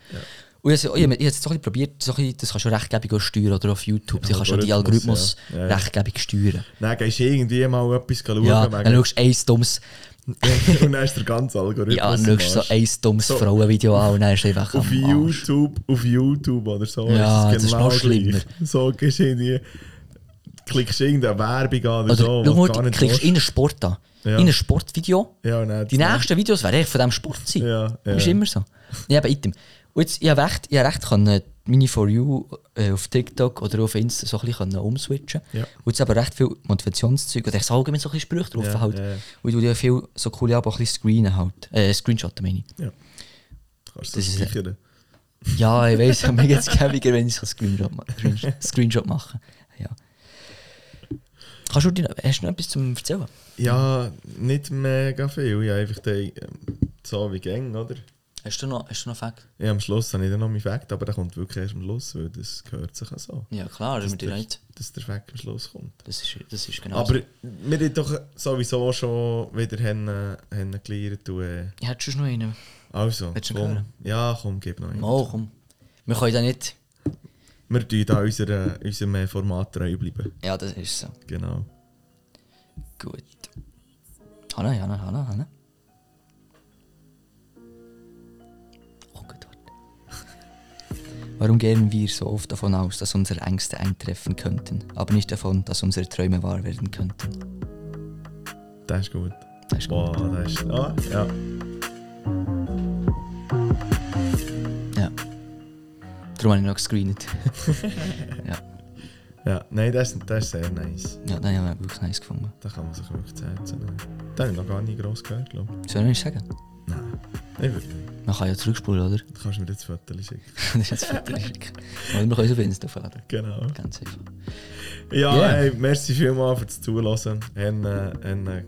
Speaker 1: Und ich, habe- ich, habe- ich habe jetzt so ein bisschen probiert, so ein bisschen, das kannst du rechtgebig auch steuern oder auf YouTube, du kannst ja die
Speaker 2: Algorithmus, ja. Ja, ja.
Speaker 1: rechtgebig steuern.
Speaker 2: Dann gehst du irgendwie mal etwas schauen.
Speaker 1: Ja, dann schaust du ein dummes
Speaker 2: und dann ist der ganze Algorithmus.
Speaker 1: Ja, schaust du so ein dummes
Speaker 2: So.
Speaker 1: Frauenvideo an und dann ist einfach
Speaker 2: auf. YouTube, auf YouTube oder so.
Speaker 1: Ja,
Speaker 2: ist
Speaker 1: das
Speaker 2: es
Speaker 1: ist
Speaker 2: genau
Speaker 1: noch
Speaker 2: gleich.
Speaker 1: schlimmer.
Speaker 2: So gehst du irgendwie, klickst irgendeine Werbung an oder,
Speaker 1: Oder
Speaker 2: so. du gar nicht
Speaker 1: klickst in einen Sport an.
Speaker 2: Ja.
Speaker 1: In ein Sportvideo.
Speaker 2: Ja, dann
Speaker 1: Die nächsten Videos werden echt von diesem Sport sein.
Speaker 2: Ja, ja.
Speaker 1: Das ist immer so. Ja, aber item. Und jetzt, ich habe recht, ich habe recht können, meine For You äh, auf TikTok oder auf Insta so ein bisschen können umswitchen.
Speaker 2: Ja.
Speaker 1: Und jetzt aber recht viel Motivationszeug. Und ich sage allgemein so ein bisschen Sprüche drauf
Speaker 2: Ja,
Speaker 1: halt.
Speaker 2: ja, ja.
Speaker 1: Und tue ja viel so coole auch ein bisschen screenen halt. Äh, Screenshotten meine ich.
Speaker 2: Ja. Kannst du
Speaker 1: Das
Speaker 2: das
Speaker 1: ist-
Speaker 2: speichern?
Speaker 1: Ja, ich weiss, mir geht es gäbiger, wenn ich so einen Screenshot, ma Screenshot- mache. Ja. Kannst du dir, hast du noch etwas zum Erzählen?
Speaker 2: Ja, nicht mega viel. Ja, einfach die, so wie gäng, oder?
Speaker 1: Hast du noch, hast du noch Fakt?
Speaker 2: Ja, am Schluss habe ich dann noch meinen Fakt, aber der kommt wirklich erst am Schluss, weil das gehört sich auch so.
Speaker 1: Ja, klar, das
Speaker 2: Dass der,
Speaker 1: nicht.
Speaker 2: dass der Fakt am Schluss kommt.
Speaker 1: Das ist, das ist genau
Speaker 2: Aber
Speaker 1: so.
Speaker 2: wir haben doch sowieso schon wieder gelernt. Äh,
Speaker 1: Ich hätte schon noch einen.
Speaker 2: also, komm. Ja, komm, gib noch einen.
Speaker 1: Oh, komm. Wir können da nicht.
Speaker 2: wir tun da unserer, unserem äh, Format treu bleiben.
Speaker 1: Ja, das ist so.
Speaker 2: Genau.
Speaker 1: Gut. Hanna, Hanna, Hanna, Hanna. Warum gehen wir so oft davon aus, dass unsere Ängste eintreffen könnten, aber nicht davon, dass unsere Träume wahr werden könnten?
Speaker 2: Das ist gut.
Speaker 1: Das ist gut.
Speaker 2: Boah, das ist. Ah, ja.
Speaker 1: Ja. Darum habe ich noch gescreent. ja.
Speaker 2: Ja, nein, das, ist- das ist sehr nice.
Speaker 1: ja, das habe ich wirklich nice gefunden.
Speaker 2: Da kann man sich wirklich zu Herzen nehmen. Das habe ich noch gar nicht gross gehört, glaube
Speaker 1: Soll ich nicht sagen?
Speaker 2: ich. Nein. Ich würde nicht.
Speaker 1: Man kann ja zurückspulen, oder?
Speaker 2: Du kannst mir jetzt Fotos schicken.
Speaker 1: das ist jetzt Foto schicken. Oder wir können es auf Insta aufladen.
Speaker 2: Genau.
Speaker 1: Ganz einfach.
Speaker 2: Ja,
Speaker 1: Yeah.
Speaker 2: hey, merci vielmals für das Zuhören. Haben, äh, äh,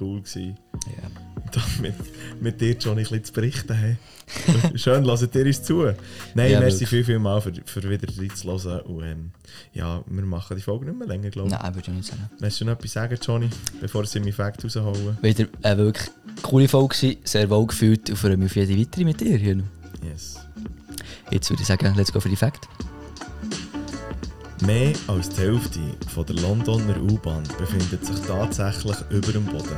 Speaker 2: cool gewesen.
Speaker 1: Ja.
Speaker 2: da mit, mit dir schon ein bisschen zu berichten haben. Schön, lasst ihr uns zu. Nein,
Speaker 1: Ja,
Speaker 2: merci viel, viel mal für, für wieder reinzuhören. Und ähm, ja, wir machen die Folge nicht mehr länger, glaube ich.
Speaker 1: Nein, würde ich nicht sagen.
Speaker 2: Willst du noch etwas sagen, Johnny, bevor sie meinen Fakt rausholen?
Speaker 1: Wieder eine wirklich coole Folge sehr wohl gefühlt und freue mich auf jede weitere mit dir. Juno.
Speaker 2: Yes.
Speaker 1: Jetzt würde ich sagen, let's go für die Fact.
Speaker 2: Mehr als die Hälfte von der Londoner U-Bahn befindet sich tatsächlich über dem Boden.